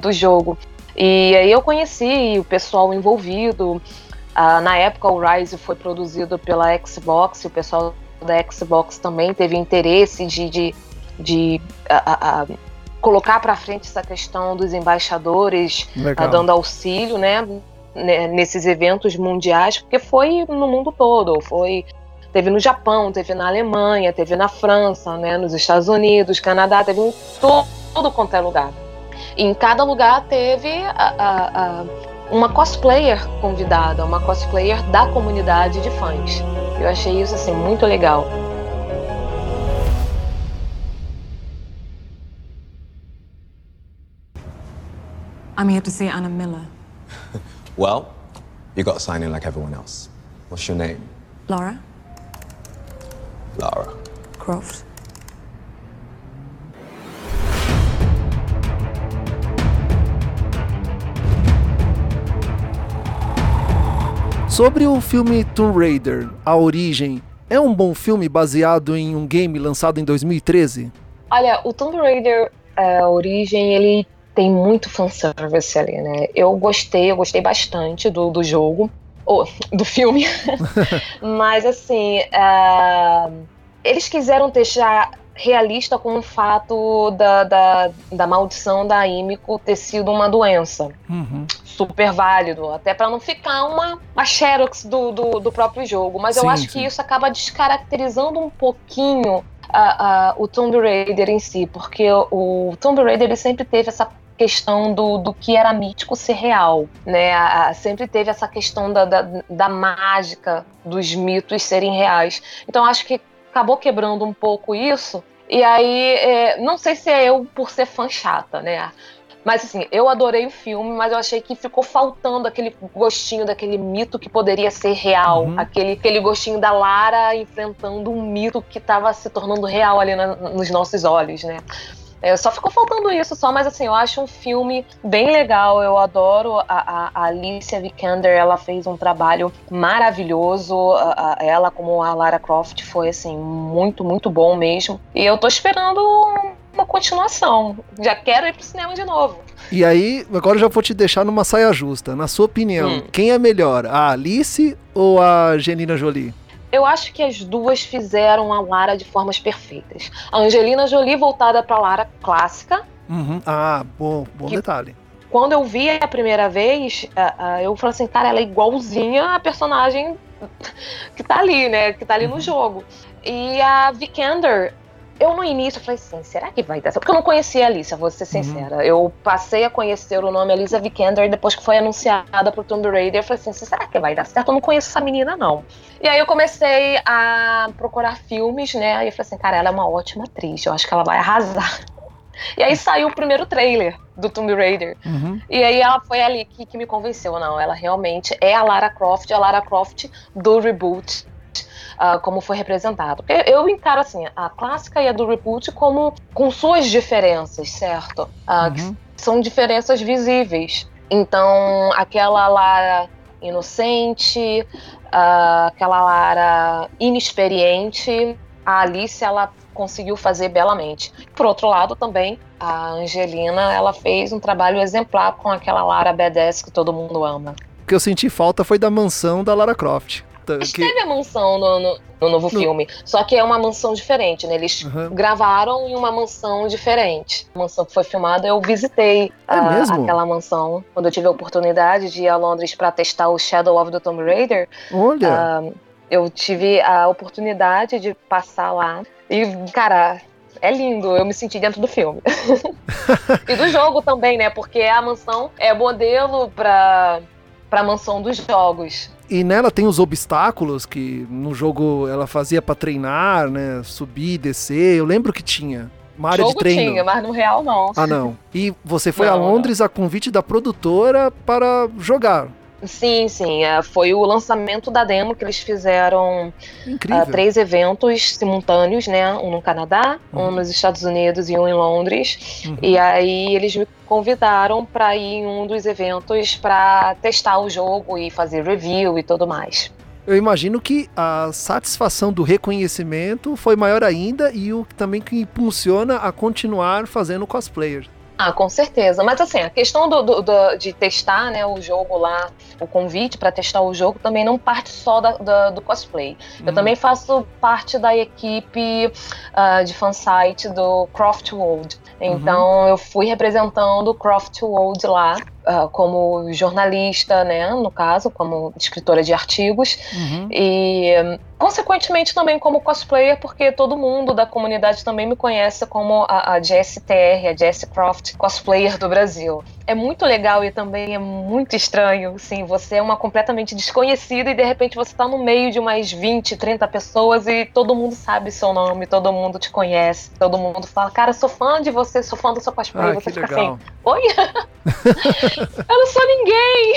C: do jogo. E aí eu conheci o pessoal envolvido. Na época o Rise foi produzido pela Xbox, o pessoal da Xbox também teve interesse de, de, de uh, colocar para frente essa questão dos embaixadores dando auxílio, né? Nesses eventos mundiais, porque foi no mundo todo, foi Teve no Japão, teve na Alemanha, teve na França, né, nos Estados Unidos, Canadá, teve em todo, todo quanto é lugar. E em cada lugar teve a, a, a, uma cosplayer convidada, uma cosplayer da comunidade de fãs. Eu achei isso assim muito legal.
D: I'm here to see Anna Miller.
E: well, you got to sign in like everyone else. What's your name?
D: Laura.
E: Laura.
D: Croft.
B: Sobre o filme Tomb Raider, A Origem, é um bom filme baseado em um game lançado em 2013?
C: Olha, o Tomb Raider é, A Origem, ele tem muito fanservice ali, né? Eu gostei, eu gostei bastante do, do jogo oh, do filme. Mas assim, uh, eles quiseram deixar realista com o fato da, da, da maldição da Imiko ter sido uma doença.
B: Uhum.
C: Super válido, até para não ficar uma, uma xerox do, do, do próprio jogo. Mas sim, eu acho sim. que isso acaba descaracterizando um pouquinho a, a, o Tomb Raider em si, porque o, o Tomb Raider ele sempre teve essa questão do, do que era mítico ser real, né? A, a, sempre teve essa questão da, da, da, mágica dos mitos serem reais. Então acho que acabou quebrando um pouco isso. E aí, é, não sei se é eu por ser fã chata, né? Mas assim, eu adorei o filme, mas eu achei que ficou faltando aquele gostinho daquele mito que poderia ser real. Uhum. Aquele, aquele gostinho da Lara enfrentando um mito que estava se tornando real ali na, nos nossos olhos, né? É, só ficou faltando isso só, mas assim, eu acho um filme bem legal. Eu adoro a, a, a Alicia Vikander, ela fez um trabalho maravilhoso. A, ela, como a Lara Croft, foi assim, muito, muito bom mesmo. E eu tô esperando uma continuação. Já quero ir pro cinema de novo.
B: E aí, agora eu já vou te deixar numa saia justa. Na sua opinião, hum. quem é melhor, a Alice ou a Angelina Jolie?
C: Eu acho que as duas fizeram a Lara de formas perfeitas. A Angelina Jolie voltada para a Lara clássica.
B: Uhum. Ah, bom, bom detalhe.
C: Quando eu vi a primeira vez, eu falei assim, cara, ela é igualzinha a personagem que tá ali, né? Que tá ali no uhum. jogo. E a Vikander, eu no início falei assim, será que vai dar certo? Porque eu não conhecia a Alicia, vou ser uhum. sincera. Uhum. Eu passei a conhecer o nome Alicia Vikander depois que foi anunciada pro Tomb Raider. Eu falei assim, será que vai dar certo? Eu não conheço essa menina, não. E aí eu comecei a procurar filmes, né? Aí eu falei assim, cara, ela é uma ótima atriz, eu acho que ela vai arrasar. E aí saiu o primeiro trailer do Tomb Raider.
B: Uhum.
C: E aí ela foi ali que, que me convenceu. Não, ela realmente é a Lara Croft, a Lara Croft do reboot uh, como foi representado. Eu encaro assim a clássica e a do reboot como com suas diferenças, certo? Uh, uhum. são diferenças visíveis. Então, aquela Lara inocente, uh, aquela Lara inexperiente, a Alice ela conseguiu fazer belamente. Por outro lado, também a Angelina ela fez um trabalho exemplar com aquela Lara badass que todo mundo ama.
B: O que eu senti falta foi da mansão da Lara Croft.
C: Mas que... teve a mansão no, no, no novo no... filme, só que é uma mansão diferente, né? Eles uhum. gravaram em uma mansão diferente. A mansão que foi filmada, eu visitei
B: é
C: a, aquela mansão quando eu tive a oportunidade de ir a Londres para testar o Shadow of the Tomb Raider.
B: Olha!
C: Uh, eu tive a oportunidade de passar lá e, cara, é lindo, eu me senti dentro do filme. e do jogo também, né? Porque a mansão é modelo para para a mansão dos jogos.
B: E nela tem os obstáculos que no jogo ela fazia para treinar, né? Subir, descer. Eu lembro que tinha. Uma área
C: jogo
B: de treino.
C: tinha, mas no real não.
B: Ah, não. E você foi não, a Londres não. a convite da produtora para jogar.
C: Sim, sim. É, foi o lançamento da demo que eles fizeram
B: uh,
C: três eventos simultâneos, né? Um no Canadá, uhum. um nos Estados Unidos e um em Londres. Uhum. E aí eles me convidaram para ir em um dos eventos para testar o jogo e fazer review e tudo mais.
B: Eu imagino que a satisfação do reconhecimento foi maior ainda e o também que impulsiona a continuar fazendo cosplayer.
C: Ah, com certeza. Mas assim, a questão do, do, do de testar né, o jogo lá, o convite para testar o jogo, também não parte só da, da, do cosplay. Eu
B: Hum.
C: também faço parte da equipe ah, de fansite do Craft World. Então eu fui representando o Craft World lá. Ah, como jornalista, né, no caso, como escritora de artigos,
B: Uhum.
C: e consequentemente também como cosplayer, porque todo mundo da comunidade também me conhece como a, a Jessie TR, a Jessie Croft cosplayer do Brasil. É muito legal e também é muito estranho, sim, você é uma completamente desconhecida e de repente você tá no meio de umas 20, 30 pessoas e todo mundo sabe seu nome, todo mundo te conhece, todo mundo fala, cara, sou fã de você, sou fã do seu cosplay,
B: Ah,
C: você
B: que
C: fica
B: legal.
C: assim, oi? Eu não sou ninguém!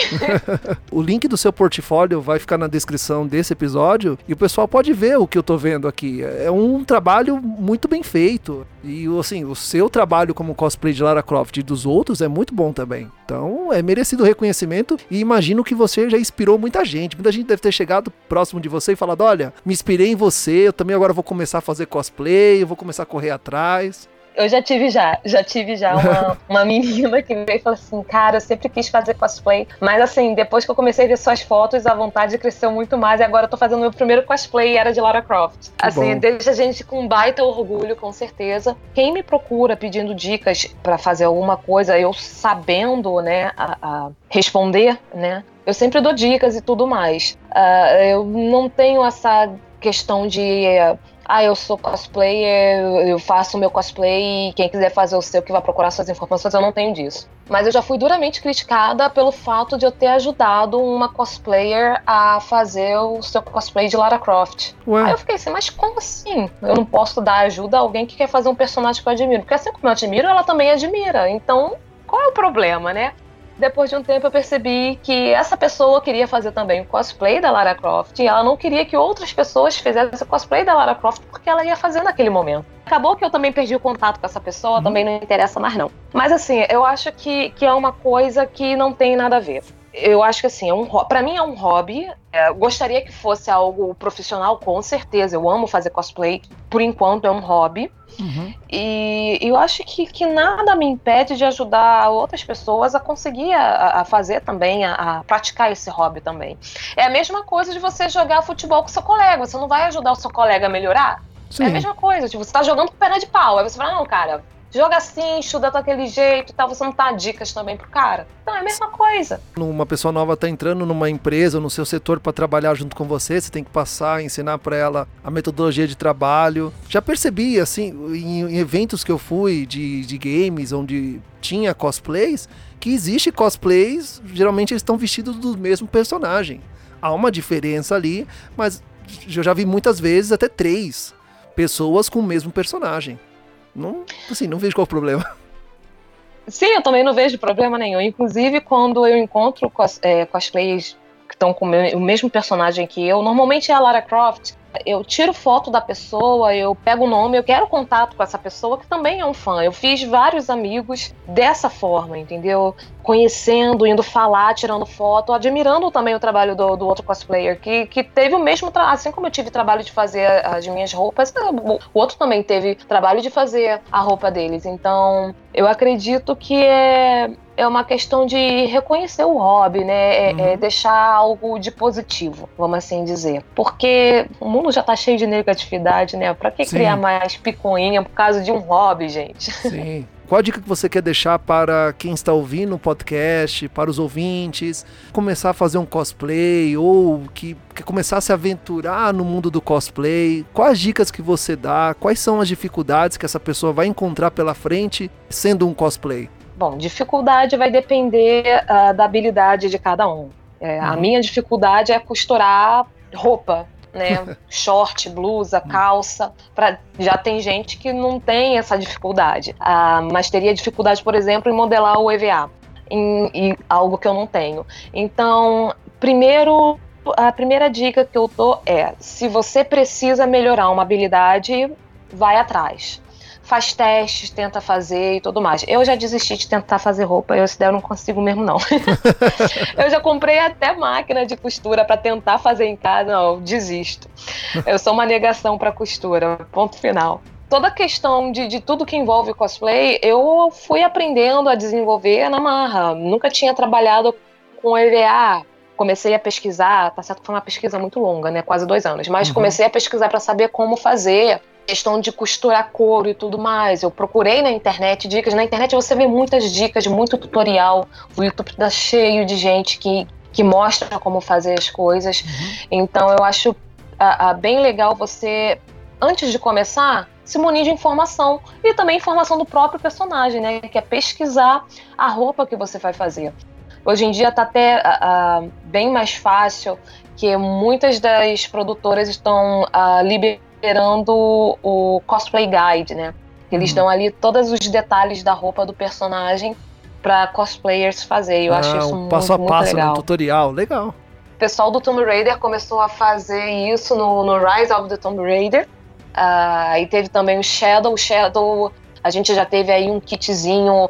B: O link do seu portfólio vai ficar na descrição desse episódio e o pessoal pode ver o que eu tô vendo aqui. É um trabalho muito bem feito. E assim, o seu trabalho como cosplay de Lara Croft e dos outros é muito bom também. Então é merecido reconhecimento e imagino que você já inspirou muita gente. Muita gente deve ter chegado próximo de você e falado: olha, me inspirei em você, eu também agora vou começar a fazer cosplay, eu vou começar a correr atrás.
C: Eu já tive já, já tive já uma, uma menina que veio e falou assim, cara, eu sempre quis fazer cosplay, mas assim, depois que eu comecei a ver suas fotos, a vontade cresceu muito mais e agora eu tô fazendo meu primeiro cosplay e era de Lara Croft. assim,
B: bom.
C: deixa a gente com baita orgulho, com certeza. Quem me procura pedindo dicas pra fazer alguma coisa, eu sabendo, né, a, a responder, né, eu sempre dou dicas e tudo mais. Ah, eu não tenho essa questão de eh, ah, eu sou cosplayer, eu faço o meu cosplay e quem quiser fazer o seu que vai procurar suas informações, eu não tenho disso. Mas eu já fui duramente criticada pelo fato de eu ter ajudado uma cosplayer a fazer o seu cosplay de Lara Croft. Aí
B: Ué,
C: eu fiquei assim, mas como assim? Eu não posso dar ajuda a alguém que quer fazer um personagem que eu admiro. Porque assim como eu admiro, ela também admira. Então, qual é o problema, né? Depois de um tempo eu percebi que essa pessoa queria fazer também o cosplay da Lara Croft e ela não queria que outras pessoas fizessem o cosplay da Lara Croft porque ela ia fazer naquele momento. Acabou que eu também perdi o contato com essa pessoa, também não interessa mais não. Mas assim, eu acho que, que é uma coisa que não tem nada a ver. Eu acho que assim, é um, pra mim é um hobby. É, gostaria que fosse algo profissional, com certeza. Eu amo fazer cosplay. Por enquanto é um hobby.
B: uhum.
C: E eu acho que, que nada me impede de ajudar outras pessoas a conseguir a, a fazer também, a, a praticar esse hobby também. É a mesma coisa de você jogar futebol com seu colega. Você não vai ajudar o seu colega a melhorar?
B: Sim.
C: É a mesma coisa. Tipo, você tá jogando com perna de pau. Aí você fala, não, cara, joga assim, estuda daquele jeito e tal. Você não tá dicas também pro cara. Então é a mesma coisa.
B: uma pessoa nova está entrando numa empresa no seu setor para trabalhar junto com você, você tem que passar, ensinar para ela a metodologia de trabalho. Já percebi, assim, em, em eventos que eu fui de, de games, onde tinha cosplays, que existe cosplays, geralmente eles estão vestidos do mesmo personagem. Há uma diferença ali, mas eu já vi muitas vezes até três pessoas com o mesmo personagem. Não, assim, não vejo qual o problema.
C: Sim, eu também não vejo problema nenhum. Inclusive, quando eu encontro cos, é, cosplayers que estão com o mesmo personagem que eu, normalmente é a Lara Croft. Eu tiro foto da pessoa, eu pego o nome, eu quero contato com essa pessoa que também é um fã. Eu fiz vários amigos dessa forma, entendeu? Conhecendo, indo falar, tirando foto, admirando também o trabalho do, do outro cosplayer, que, que teve o mesmo trabalho. Assim como eu tive trabalho de fazer as minhas roupas, o outro também teve trabalho de fazer a roupa deles. Então, eu acredito que é, é uma questão de reconhecer o hobby, né? É,
B: Uhum.
C: é deixar algo de positivo, vamos assim dizer. Porque mundo já tá cheio de negatividade, né? Pra que
B: Sim.
C: criar mais picuinha por causa de um hobby, gente?
B: Sim. Qual a dica que você quer deixar para quem está ouvindo o podcast, para os ouvintes, começar a fazer um cosplay ou que quer começar a se aventurar no mundo do cosplay? Quais dicas que você dá? Quais são as dificuldades que essa pessoa vai encontrar pela frente sendo um cosplay?
C: Bom, dificuldade vai depender ah, da habilidade de cada um. É, A
B: Uhum.
C: minha dificuldade é costurar roupa, né? Short, blusa, calça. Pra... Já tem gente que não tem essa dificuldade, Ah, mas teria dificuldade, por exemplo, em modelar o EVA, em, em algo que eu não tenho. Então, primeiro, a primeira dica que eu dou é: se você precisa melhorar uma habilidade, vai atrás faz testes, tenta fazer e tudo mais. Eu já desisti de tentar fazer roupa, eu se der eu não consigo mesmo não. eu já comprei até máquina de costura para tentar fazer em casa, não, eu desisto. Eu sou uma negação para costura, ponto final. toda a questão de, de tudo que envolve cosplay, eu fui aprendendo a desenvolver na marra. Nunca tinha trabalhado com EVA. Comecei a pesquisar, tá certo que foi uma pesquisa muito longa, né? Quase dois anos. Mas uhum. comecei a pesquisar para saber como fazer questão de costurar couro e tudo mais. Eu procurei na internet dicas. Na internet você vê muitas dicas, muito tutorial. O YouTube tá cheio de gente que, que mostra como fazer as coisas. Uhum. Então eu acho a, a, bem legal você, antes de começar, se munir de informação. E também informação do próprio personagem, né? Que é pesquisar a roupa que você vai fazer. Hoje em dia está até uh, bem mais fácil, que muitas das produtoras estão uh, liberando o cosplay guide, né? Eles uhum. dão ali todos os detalhes da roupa do personagem para cosplayers fazer. Eu ah, acho isso um muito, passo a passo, muito legal. Um
B: tutorial, legal.
C: O pessoal do Tomb Raider começou a fazer isso no, no Rise of the Tomb Raider. Uh, aí teve também o Shadow. O Shadow, a gente já teve aí um kitzinho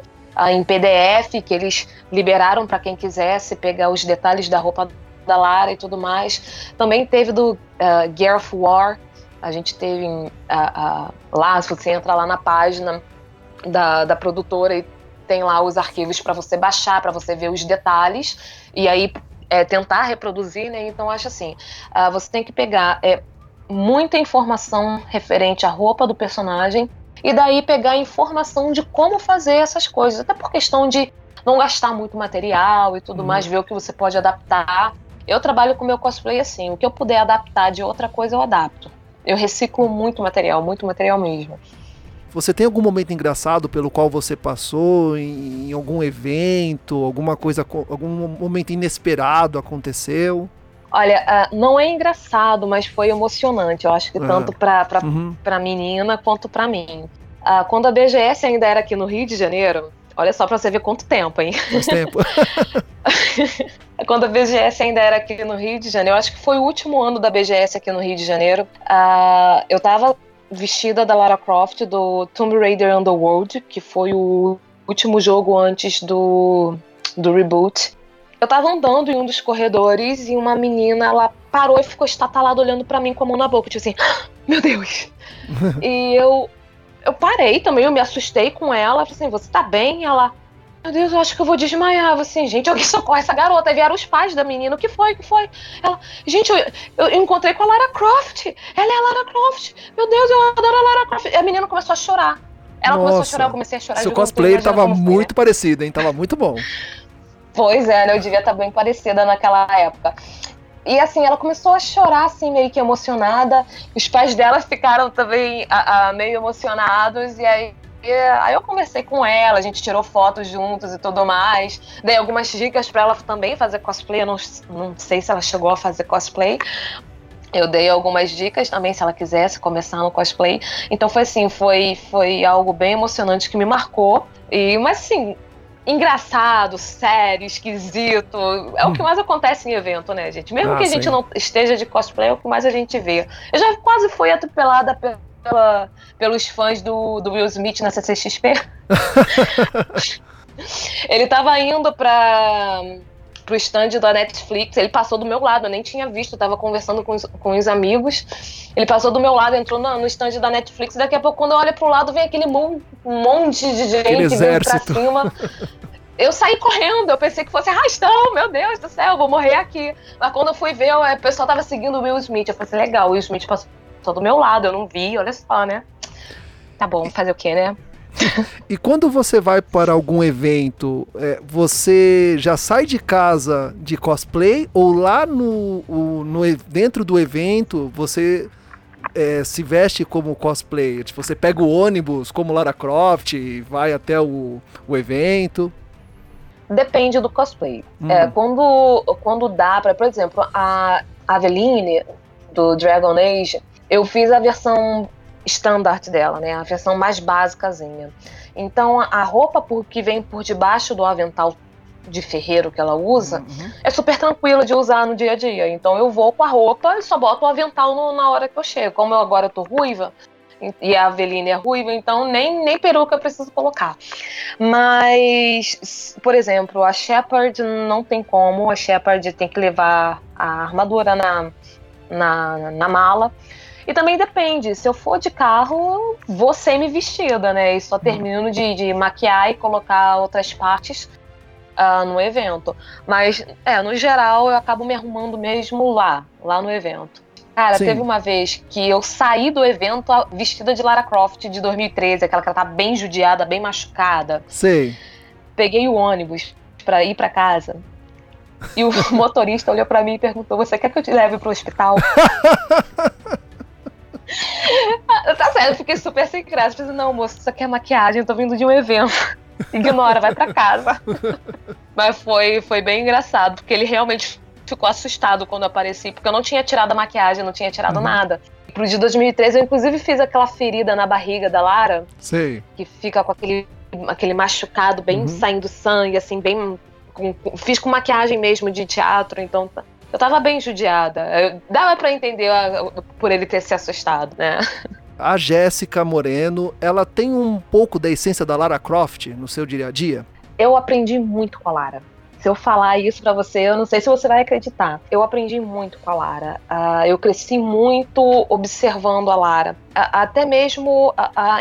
C: em PDF que eles liberaram para quem quisesse pegar os detalhes da roupa da Lara e tudo mais. Também teve do uh, Gear of War. A gente teve uh, uh, lá, se você entra lá na página da, da produtora e tem lá os arquivos para você baixar, para você ver os detalhes e aí é, tentar reproduzir, né? Então acho assim, uh, você tem que pegar é, muita informação referente à roupa do personagem e daí pegar informação de como fazer essas coisas, até por questão de não gastar muito material e tudo uhum. mais, ver o que você pode adaptar. Eu trabalho com meu cosplay assim, o que eu puder adaptar de outra coisa eu adapto. Eu reciclo muito material, muito material mesmo.
B: Você tem algum momento engraçado pelo qual você passou em, em algum evento, alguma coisa, algum momento inesperado aconteceu?
C: Olha, uh, não é engraçado, mas foi emocionante. Eu acho que é. tanto para pra, uhum. pra menina quanto para mim. Uh, quando a BGS ainda era aqui no Rio de Janeiro, olha só para você ver quanto tempo, hein?
B: Quanto tempo?
C: quando a BGS ainda era aqui no Rio de Janeiro, eu acho que foi o último ano da BGS aqui no Rio de Janeiro. Uh, eu tava vestida da Lara Croft do Tomb Raider Underworld, que foi o último jogo antes do, do reboot. Eu tava andando em um dos corredores e uma menina, ela parou e ficou estatalada olhando para mim com a mão na boca, tipo assim, ah, meu Deus. e eu eu parei também, eu me assustei com ela, falei assim, você tá bem? Ela, meu Deus, eu acho que eu vou desmaiar. Eu assim, gente, alguém socorre essa garota. Aí vieram os pais da menina, o que foi, o que foi? Ela, gente, eu, eu encontrei com a Lara Croft. Ela é a Lara Croft. Meu Deus, eu adoro a Lara Croft. E a menina começou a chorar. Ela Nossa, começou a chorar, eu comecei a chorar.
B: Seu cosplay tava muito parecido, hein? Tava muito bom.
C: Pois é, né? Eu devia estar bem parecida naquela época. E assim, ela começou a chorar, assim, meio que emocionada. Os pais dela ficaram também a, a, meio emocionados. E aí, aí eu conversei com ela, a gente tirou fotos juntos e tudo mais. Dei algumas dicas para ela também fazer cosplay. Eu não, não sei se ela chegou a fazer cosplay, eu dei algumas dicas também se ela quisesse começar no cosplay. Então foi assim, foi, foi algo bem emocionante que me marcou. E mas assim, engraçado, sério, esquisito. É o que mais acontece em evento, né, gente? Mesmo ah, que a gente não esteja de cosplay, é o que mais a gente vê. Eu já quase fui atropelada pela, pelos fãs do, do Will Smith na CCXP. Ele tava indo pra pro stand da Netflix. Ele passou do meu lado, eu nem tinha visto, eu tava conversando com os, com os amigos. Ele passou do meu lado, entrou no, no stand da Netflix. Daqui a pouco, quando eu olho pro lado, vem aquele mon, monte de gente vindo pra cima. Eu saí correndo, eu pensei que fosse arrastão, meu Deus do céu, vou morrer aqui. Mas quando eu fui ver, o pessoal tava seguindo o Will Smith. Eu falei assim, legal, o Will Smith passou do meu lado, eu não vi, olha só, né? Tá bom, fazer o quê, né?
B: e quando você vai para algum evento, é, você já sai de casa de cosplay ou lá no, o, no dentro do evento você é, se veste como cosplay? Tipo, você pega o ônibus como Lara Croft e vai até o, o evento?
C: Depende do cosplay. Hum. É, quando, quando dá para, por exemplo, a Aveline do Dragon Age, eu fiz a versão standard dela, né? A versão mais básicazinha. Então a roupa por, que vem por debaixo do avental de ferreiro que ela usa uhum. é super tranquila de usar no dia a dia. Então eu vou com a roupa e só boto o avental no, na hora que eu chego. Como eu agora tô ruiva e a Aveline é ruiva, então nem, nem peruca eu preciso colocar. Mas, por exemplo, a Shepard não tem como. A Shepard tem que levar a armadura na, na, na mala. E também depende, se eu for de carro, vou semi-vestida, né? E só termino de, de maquiar e colocar outras partes uh, no evento. Mas, é, no geral, eu acabo me arrumando mesmo lá, lá no evento. Cara, Sim. teve uma vez que eu saí do evento vestida de Lara Croft de 2013, aquela que ela tá bem judiada, bem machucada.
B: Sei.
C: Peguei o ônibus para ir para casa. E o motorista olhou para mim e perguntou: Você quer que eu te leve pro hospital? tá certo, fiquei super sem graça. Falei, não, moço, isso aqui é maquiagem, eu tô vindo de um evento. Ignora, vai para casa. Mas foi, foi bem engraçado, porque ele realmente ficou assustado quando eu apareci, porque eu não tinha tirado a maquiagem, não tinha tirado uhum. nada. Pro de 2013, eu inclusive fiz aquela ferida na barriga da Lara.
B: Sei.
C: Que fica com aquele, aquele machucado, bem uhum. saindo sangue, assim, bem. Com, fiz com maquiagem mesmo de teatro, então eu tava bem judiada. Eu, dava para entender por ele ter se assustado, né?
B: A Jéssica Moreno, ela tem um pouco da essência da Lara Croft no seu dia a dia?
C: Eu aprendi muito com a Lara. Se eu falar isso para você, eu não sei se você vai acreditar. Eu aprendi muito com a Lara. Uh, eu cresci muito observando a Lara. Até mesmo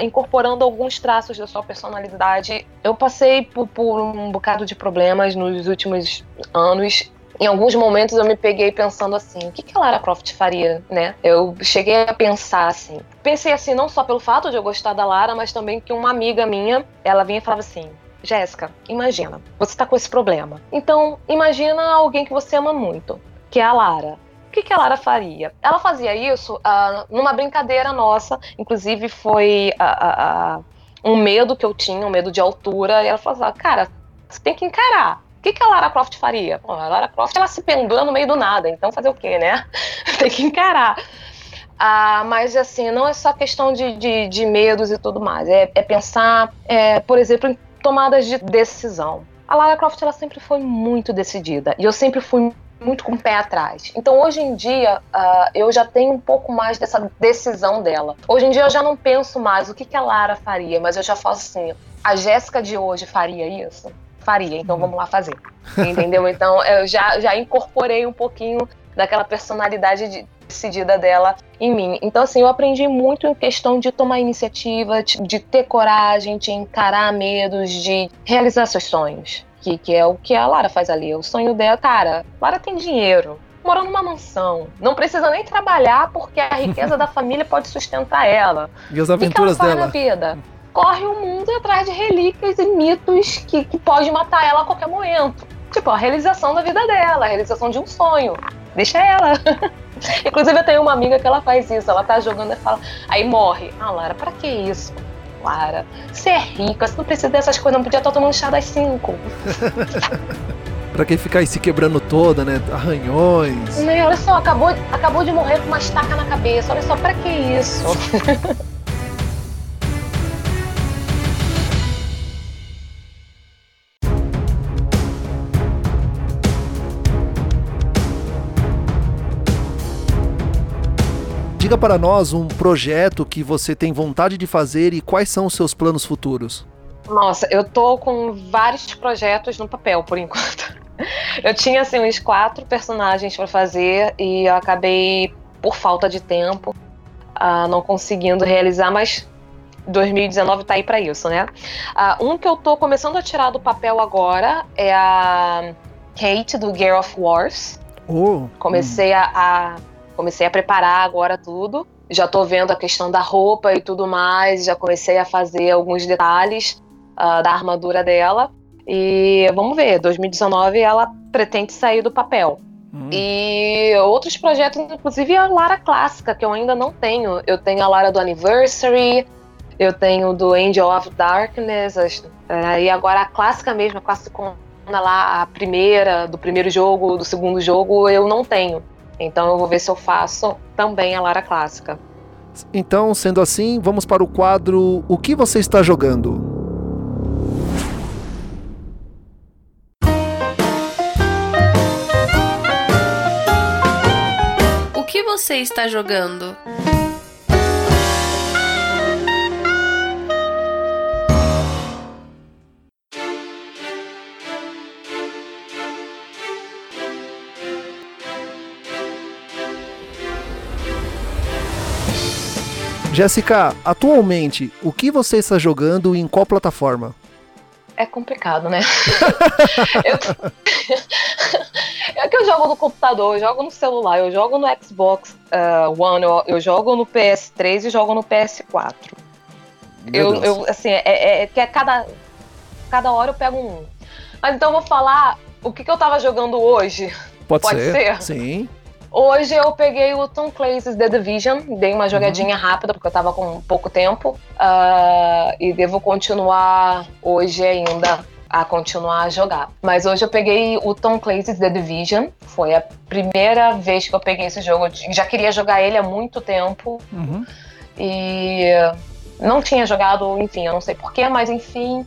C: incorporando alguns traços da sua personalidade. Eu passei por, por um bocado de problemas nos últimos anos em alguns momentos eu me peguei pensando assim, o que, que a Lara Croft faria, né? Eu cheguei a pensar assim. Pensei assim, não só pelo fato de eu gostar da Lara, mas também que uma amiga minha, ela vinha e falava assim, Jéssica, imagina, você tá com esse problema. Então, imagina alguém que você ama muito, que é a Lara. O que, que a Lara faria? Ela fazia isso uh, numa brincadeira nossa, inclusive foi uh, uh, um medo que eu tinha, um medo de altura, e ela falou assim, cara, você tem que encarar que, que a Lara Croft faria? A Lara Croft ela se pendula no meio do nada, então fazer o quê, né? Tem que encarar. Ah, mas assim, não é só questão de, de, de medos e tudo mais. É, é pensar, é, por exemplo, em tomadas de decisão. A Lara Croft ela sempre foi muito decidida e eu sempre fui muito com o pé atrás. Então hoje em dia uh, eu já tenho um pouco mais dessa decisão dela. Hoje em dia eu já não penso mais o que, que a Lara faria, mas eu já faço assim: a Jéssica de hoje faria isso? Faria, então vamos lá fazer. Entendeu? Então eu já, já incorporei um pouquinho daquela personalidade decidida dela em mim. Então, assim, eu aprendi muito em questão de tomar iniciativa, de ter coragem, de encarar medos, de realizar seus sonhos. Que, que é o que a Lara faz ali. O sonho dela, cara, Lara tem dinheiro, mora numa mansão, não precisa nem trabalhar porque a riqueza da família pode sustentar ela.
B: E as aventuras
C: que ela
B: faz
C: dela? na vida? Corre o mundo atrás de relíquias e mitos que, que pode matar ela a qualquer momento. Tipo, a realização da vida dela, a realização de um sonho. Deixa ela. Inclusive, eu tenho uma amiga que ela faz isso. Ela tá jogando e fala. Aí morre. Ah, Lara, pra que isso? Lara, você é rica, você não precisa dessas coisas, não podia estar tomando chá das cinco.
B: pra quem ficar aí se quebrando toda, né? Arranhões.
C: Não, olha só, acabou, acabou de morrer com uma estaca na cabeça. Olha só, pra que isso?
B: Diga para nós um projeto que você tem vontade de fazer e quais são os seus planos futuros.
C: Nossa, eu tô com vários projetos no papel por enquanto. Eu tinha assim uns quatro personagens para fazer e eu acabei por falta de tempo uh, não conseguindo realizar, mas 2019 tá aí para isso, né? Uh, um que eu tô começando a tirar do papel agora é a Kate do Gear of Wars.
B: Oh,
C: Comecei hum. a, a comecei a preparar agora tudo. Já tô vendo a questão da roupa e tudo mais, já comecei a fazer alguns detalhes uh, da armadura dela. E vamos ver, 2019 ela pretende sair do papel. Hum. E outros projetos, inclusive a Lara clássica, que eu ainda não tenho. Eu tenho a Lara do Anniversary, eu tenho do Angel of Darkness, uh, e agora a clássica mesmo, a clássica lá, a primeira, do primeiro jogo, do segundo jogo, eu não tenho. Então eu vou ver se eu faço também a Lara clássica.
B: Então, sendo assim, vamos para o quadro O que você está jogando?
A: O que você está jogando?
B: Jéssica, atualmente, o que você está jogando e em qual plataforma?
C: É complicado, né? eu... é que eu jogo no computador, eu jogo no celular, eu jogo no Xbox uh, One, eu, eu, jogo no PS3 e jogo no PS4. eu, eu, assim, é, é, é que a cada, cada hora eu pego um. Mas então eu vou falar o que, que eu tava jogando hoje.
B: Pode, Pode ser? ser? Sim.
C: Hoje eu peguei o Tom Clancy's The Division, dei uma jogadinha uhum. rápida porque eu tava com pouco tempo uh, e devo continuar hoje ainda a continuar a jogar. Mas hoje eu peguei o Tom Clancy's The Division, foi a primeira vez que eu peguei esse jogo. Eu já queria jogar ele há muito tempo uhum. e não tinha jogado, enfim, eu não sei porquê, mas enfim,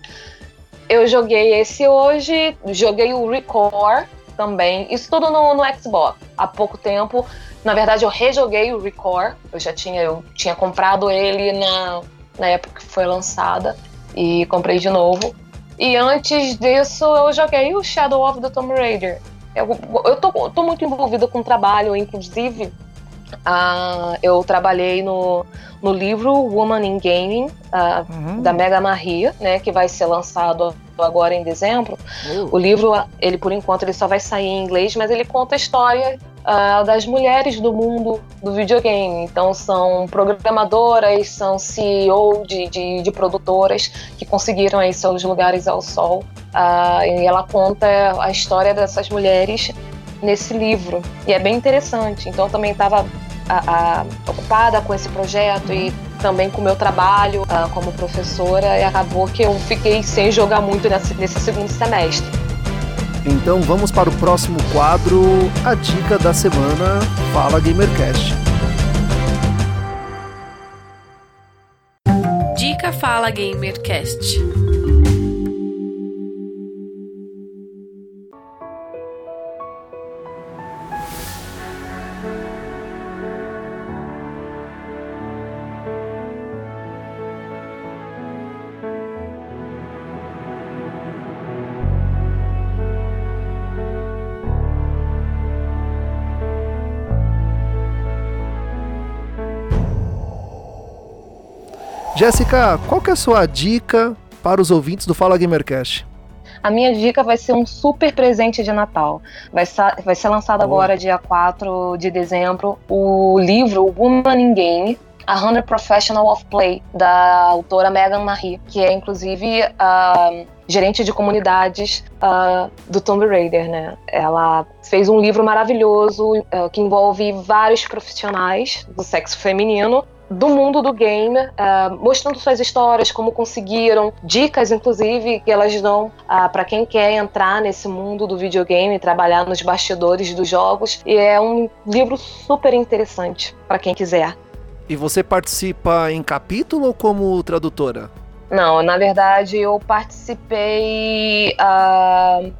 C: eu joguei esse hoje, joguei o Record também. Isso tudo no, no Xbox. Há pouco tempo, na verdade, eu rejoguei o Record. Eu já tinha, eu tinha comprado ele na, na época que foi lançada e comprei de novo. E antes disso, eu joguei o Shadow of the Tomb Raider. Eu, eu tô, tô muito envolvida com o trabalho, inclusive. Uh, eu trabalhei no, no livro Woman in Gaming, uh, uhum. da Mega Maria, né, que vai ser lançado agora em dezembro. Uh. O livro, ele por enquanto, ele só vai sair em inglês, mas ele conta a história uh, das mulheres do mundo do videogame. Então são programadoras, são CEO de, de, de produtoras que conseguiram aí seus lugares ao sol. Uh, e ela conta a história dessas mulheres nesse livro. E é bem interessante. Então eu também estava ocupada com esse projeto e também com o meu trabalho uh, como professora e acabou que eu fiquei sem jogar muito nesse, nesse segundo semestre.
B: Então vamos para o próximo quadro, a dica da semana, Fala Gamercast.
A: Dica Fala Gamercast.
B: Jéssica, qual que é a sua dica para os ouvintes do Fala Gamercast?
C: A minha dica vai ser um super presente de Natal. Vai, vai ser lançado agora, dia 4 de dezembro, o livro Woman in Game, a 100 Professional of Play, da autora Megan Marie, que é inclusive a gerente de comunidades uh, do Tomb Raider, né? Ela fez um livro maravilhoso uh, que envolve vários profissionais do sexo feminino do mundo do game, uh, mostrando suas histórias, como conseguiram, dicas inclusive que elas dão uh, ah, para quem quer entrar nesse mundo do videogame, trabalhar nos bastidores dos jogos. E é um livro super interessante para quem quiser.
B: E você participa em capítulo ou como tradutora?
C: Não, na verdade eu participei uh,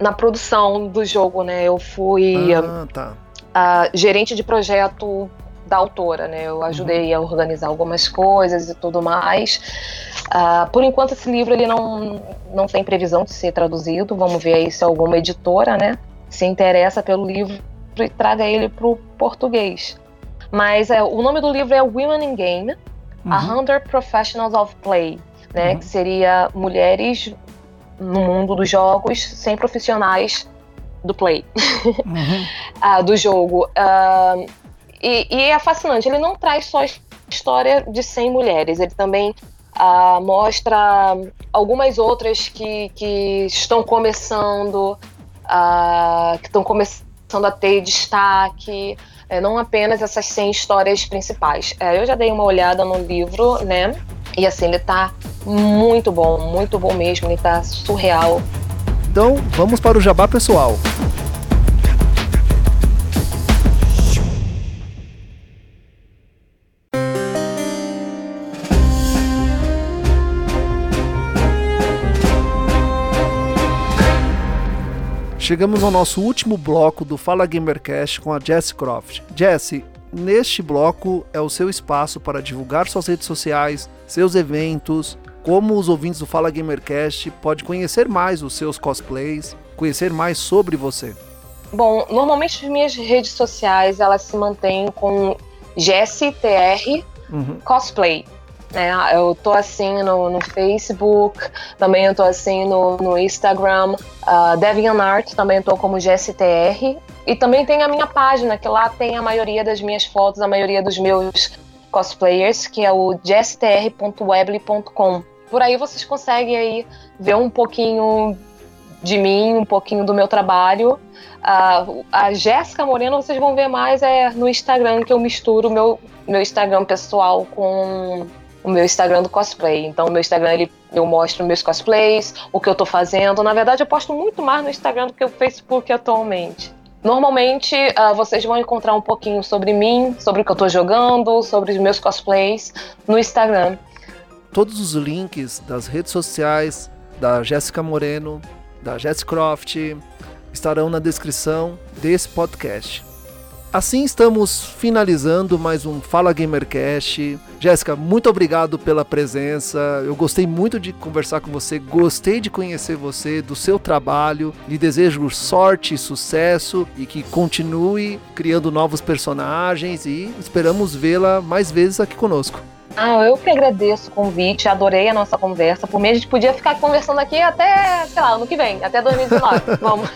C: na produção do jogo, né? Eu fui ah, tá. gerente de projeto da autora, né? Eu ajudei uhum. a organizar algumas coisas e tudo mais. Uh, por enquanto esse livro ele não, não tem previsão de ser traduzido. Vamos ver aí se alguma editora, né, se interessa pelo livro e traga ele para o português. Mas é, o nome do livro é Women in Game: uhum. A Hundred Professionals of Play, né? Uhum. Que seria mulheres no mundo dos jogos sem profissionais do play, uhum. uh, do jogo. Uh, e, e, é fascinante, ele não traz só história de 100 mulheres, ele também uh, mostra algumas outras que, que estão começando, uh, que estão começando a ter destaque, é, não apenas essas 100 histórias principais. É, eu já dei uma olhada no livro, né? E assim, ele tá muito bom, muito bom mesmo, ele tá surreal.
B: Então, vamos para o jabá pessoal. Chegamos ao nosso último bloco do Fala Gamercast com a Jess Croft. Jess, neste bloco é o seu espaço para divulgar suas redes sociais, seus eventos, como os ouvintes do Fala Gamercast podem conhecer mais os seus cosplays, conhecer mais sobre você.
C: Bom, normalmente as minhas redes sociais elas se mantêm com GSTR uhum. cosplay. Né? Eu tô assim no, no Facebook, também eu tô assim no, no Instagram, uh, DeviantArt, também tô como GSTR. E também tem a minha página, que lá tem a maioria das minhas fotos, a maioria dos meus cosplayers, que é o gstr.weebly.com. Por aí vocês conseguem aí ver um pouquinho de mim, um pouquinho do meu trabalho. Uh, a Jéssica Moreno vocês vão ver mais é no Instagram que eu misturo meu meu Instagram pessoal com o meu Instagram do cosplay. Então, o meu Instagram ele, eu mostro meus cosplays, o que eu tô fazendo. Na verdade, eu posto muito mais no Instagram do que o Facebook atualmente. Normalmente, uh, vocês vão encontrar um pouquinho sobre mim, sobre o que eu tô jogando, sobre os meus cosplays no Instagram.
B: Todos os links das redes sociais da Jéssica Moreno, da Jess Croft, estarão na descrição desse podcast. Assim estamos finalizando mais um Fala Gamercast. Jéssica, muito obrigado pela presença. Eu gostei muito de conversar com você, gostei de conhecer você, do seu trabalho. Lhe desejo sorte e sucesso e que continue criando novos personagens e esperamos vê-la mais vezes aqui conosco.
C: Ah, eu que agradeço o convite, adorei a nossa conversa. Por mim, a gente podia ficar conversando aqui até, sei lá, ano que vem, até 2019. Vamos.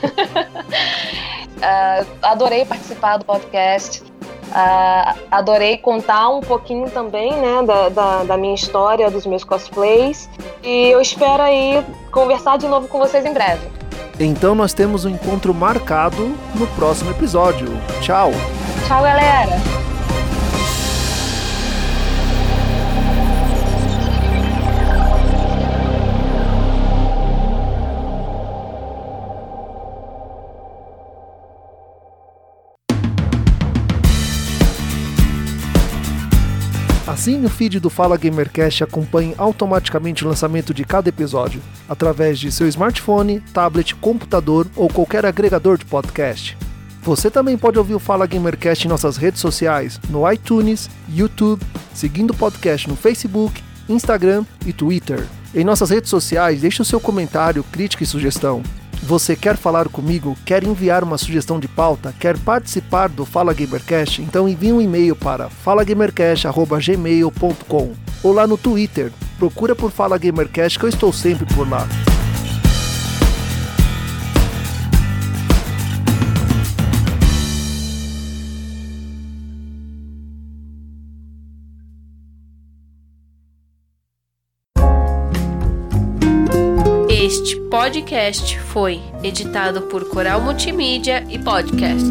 C: Uh, adorei participar do podcast. Uh, adorei contar um pouquinho também né, da, da, da, minha história, dos meus cosplays. E eu espero aí conversar de novo com vocês em breve.
B: Então nós temos um encontro marcado no próximo episódio. Tchau!
C: Tchau, galera!
B: Assine o feed do Fala Gamercast acompanhe automaticamente o lançamento de cada episódio, através de seu smartphone, tablet, computador ou qualquer agregador de podcast. Você também pode ouvir o Fala Gamercast em nossas redes sociais, no iTunes, YouTube, seguindo o podcast no Facebook, Instagram e Twitter. Em nossas redes sociais, deixe o seu comentário, crítica e sugestão. Você quer falar comigo? Quer enviar uma sugestão de pauta? Quer participar do Fala Gamercast? Então envie um e-mail para falagamercast@gmail.com ou lá no Twitter. Procura por Fala Gamercast que eu estou sempre por lá.
A: Podcast foi editado por Coral Multimídia e Podcast.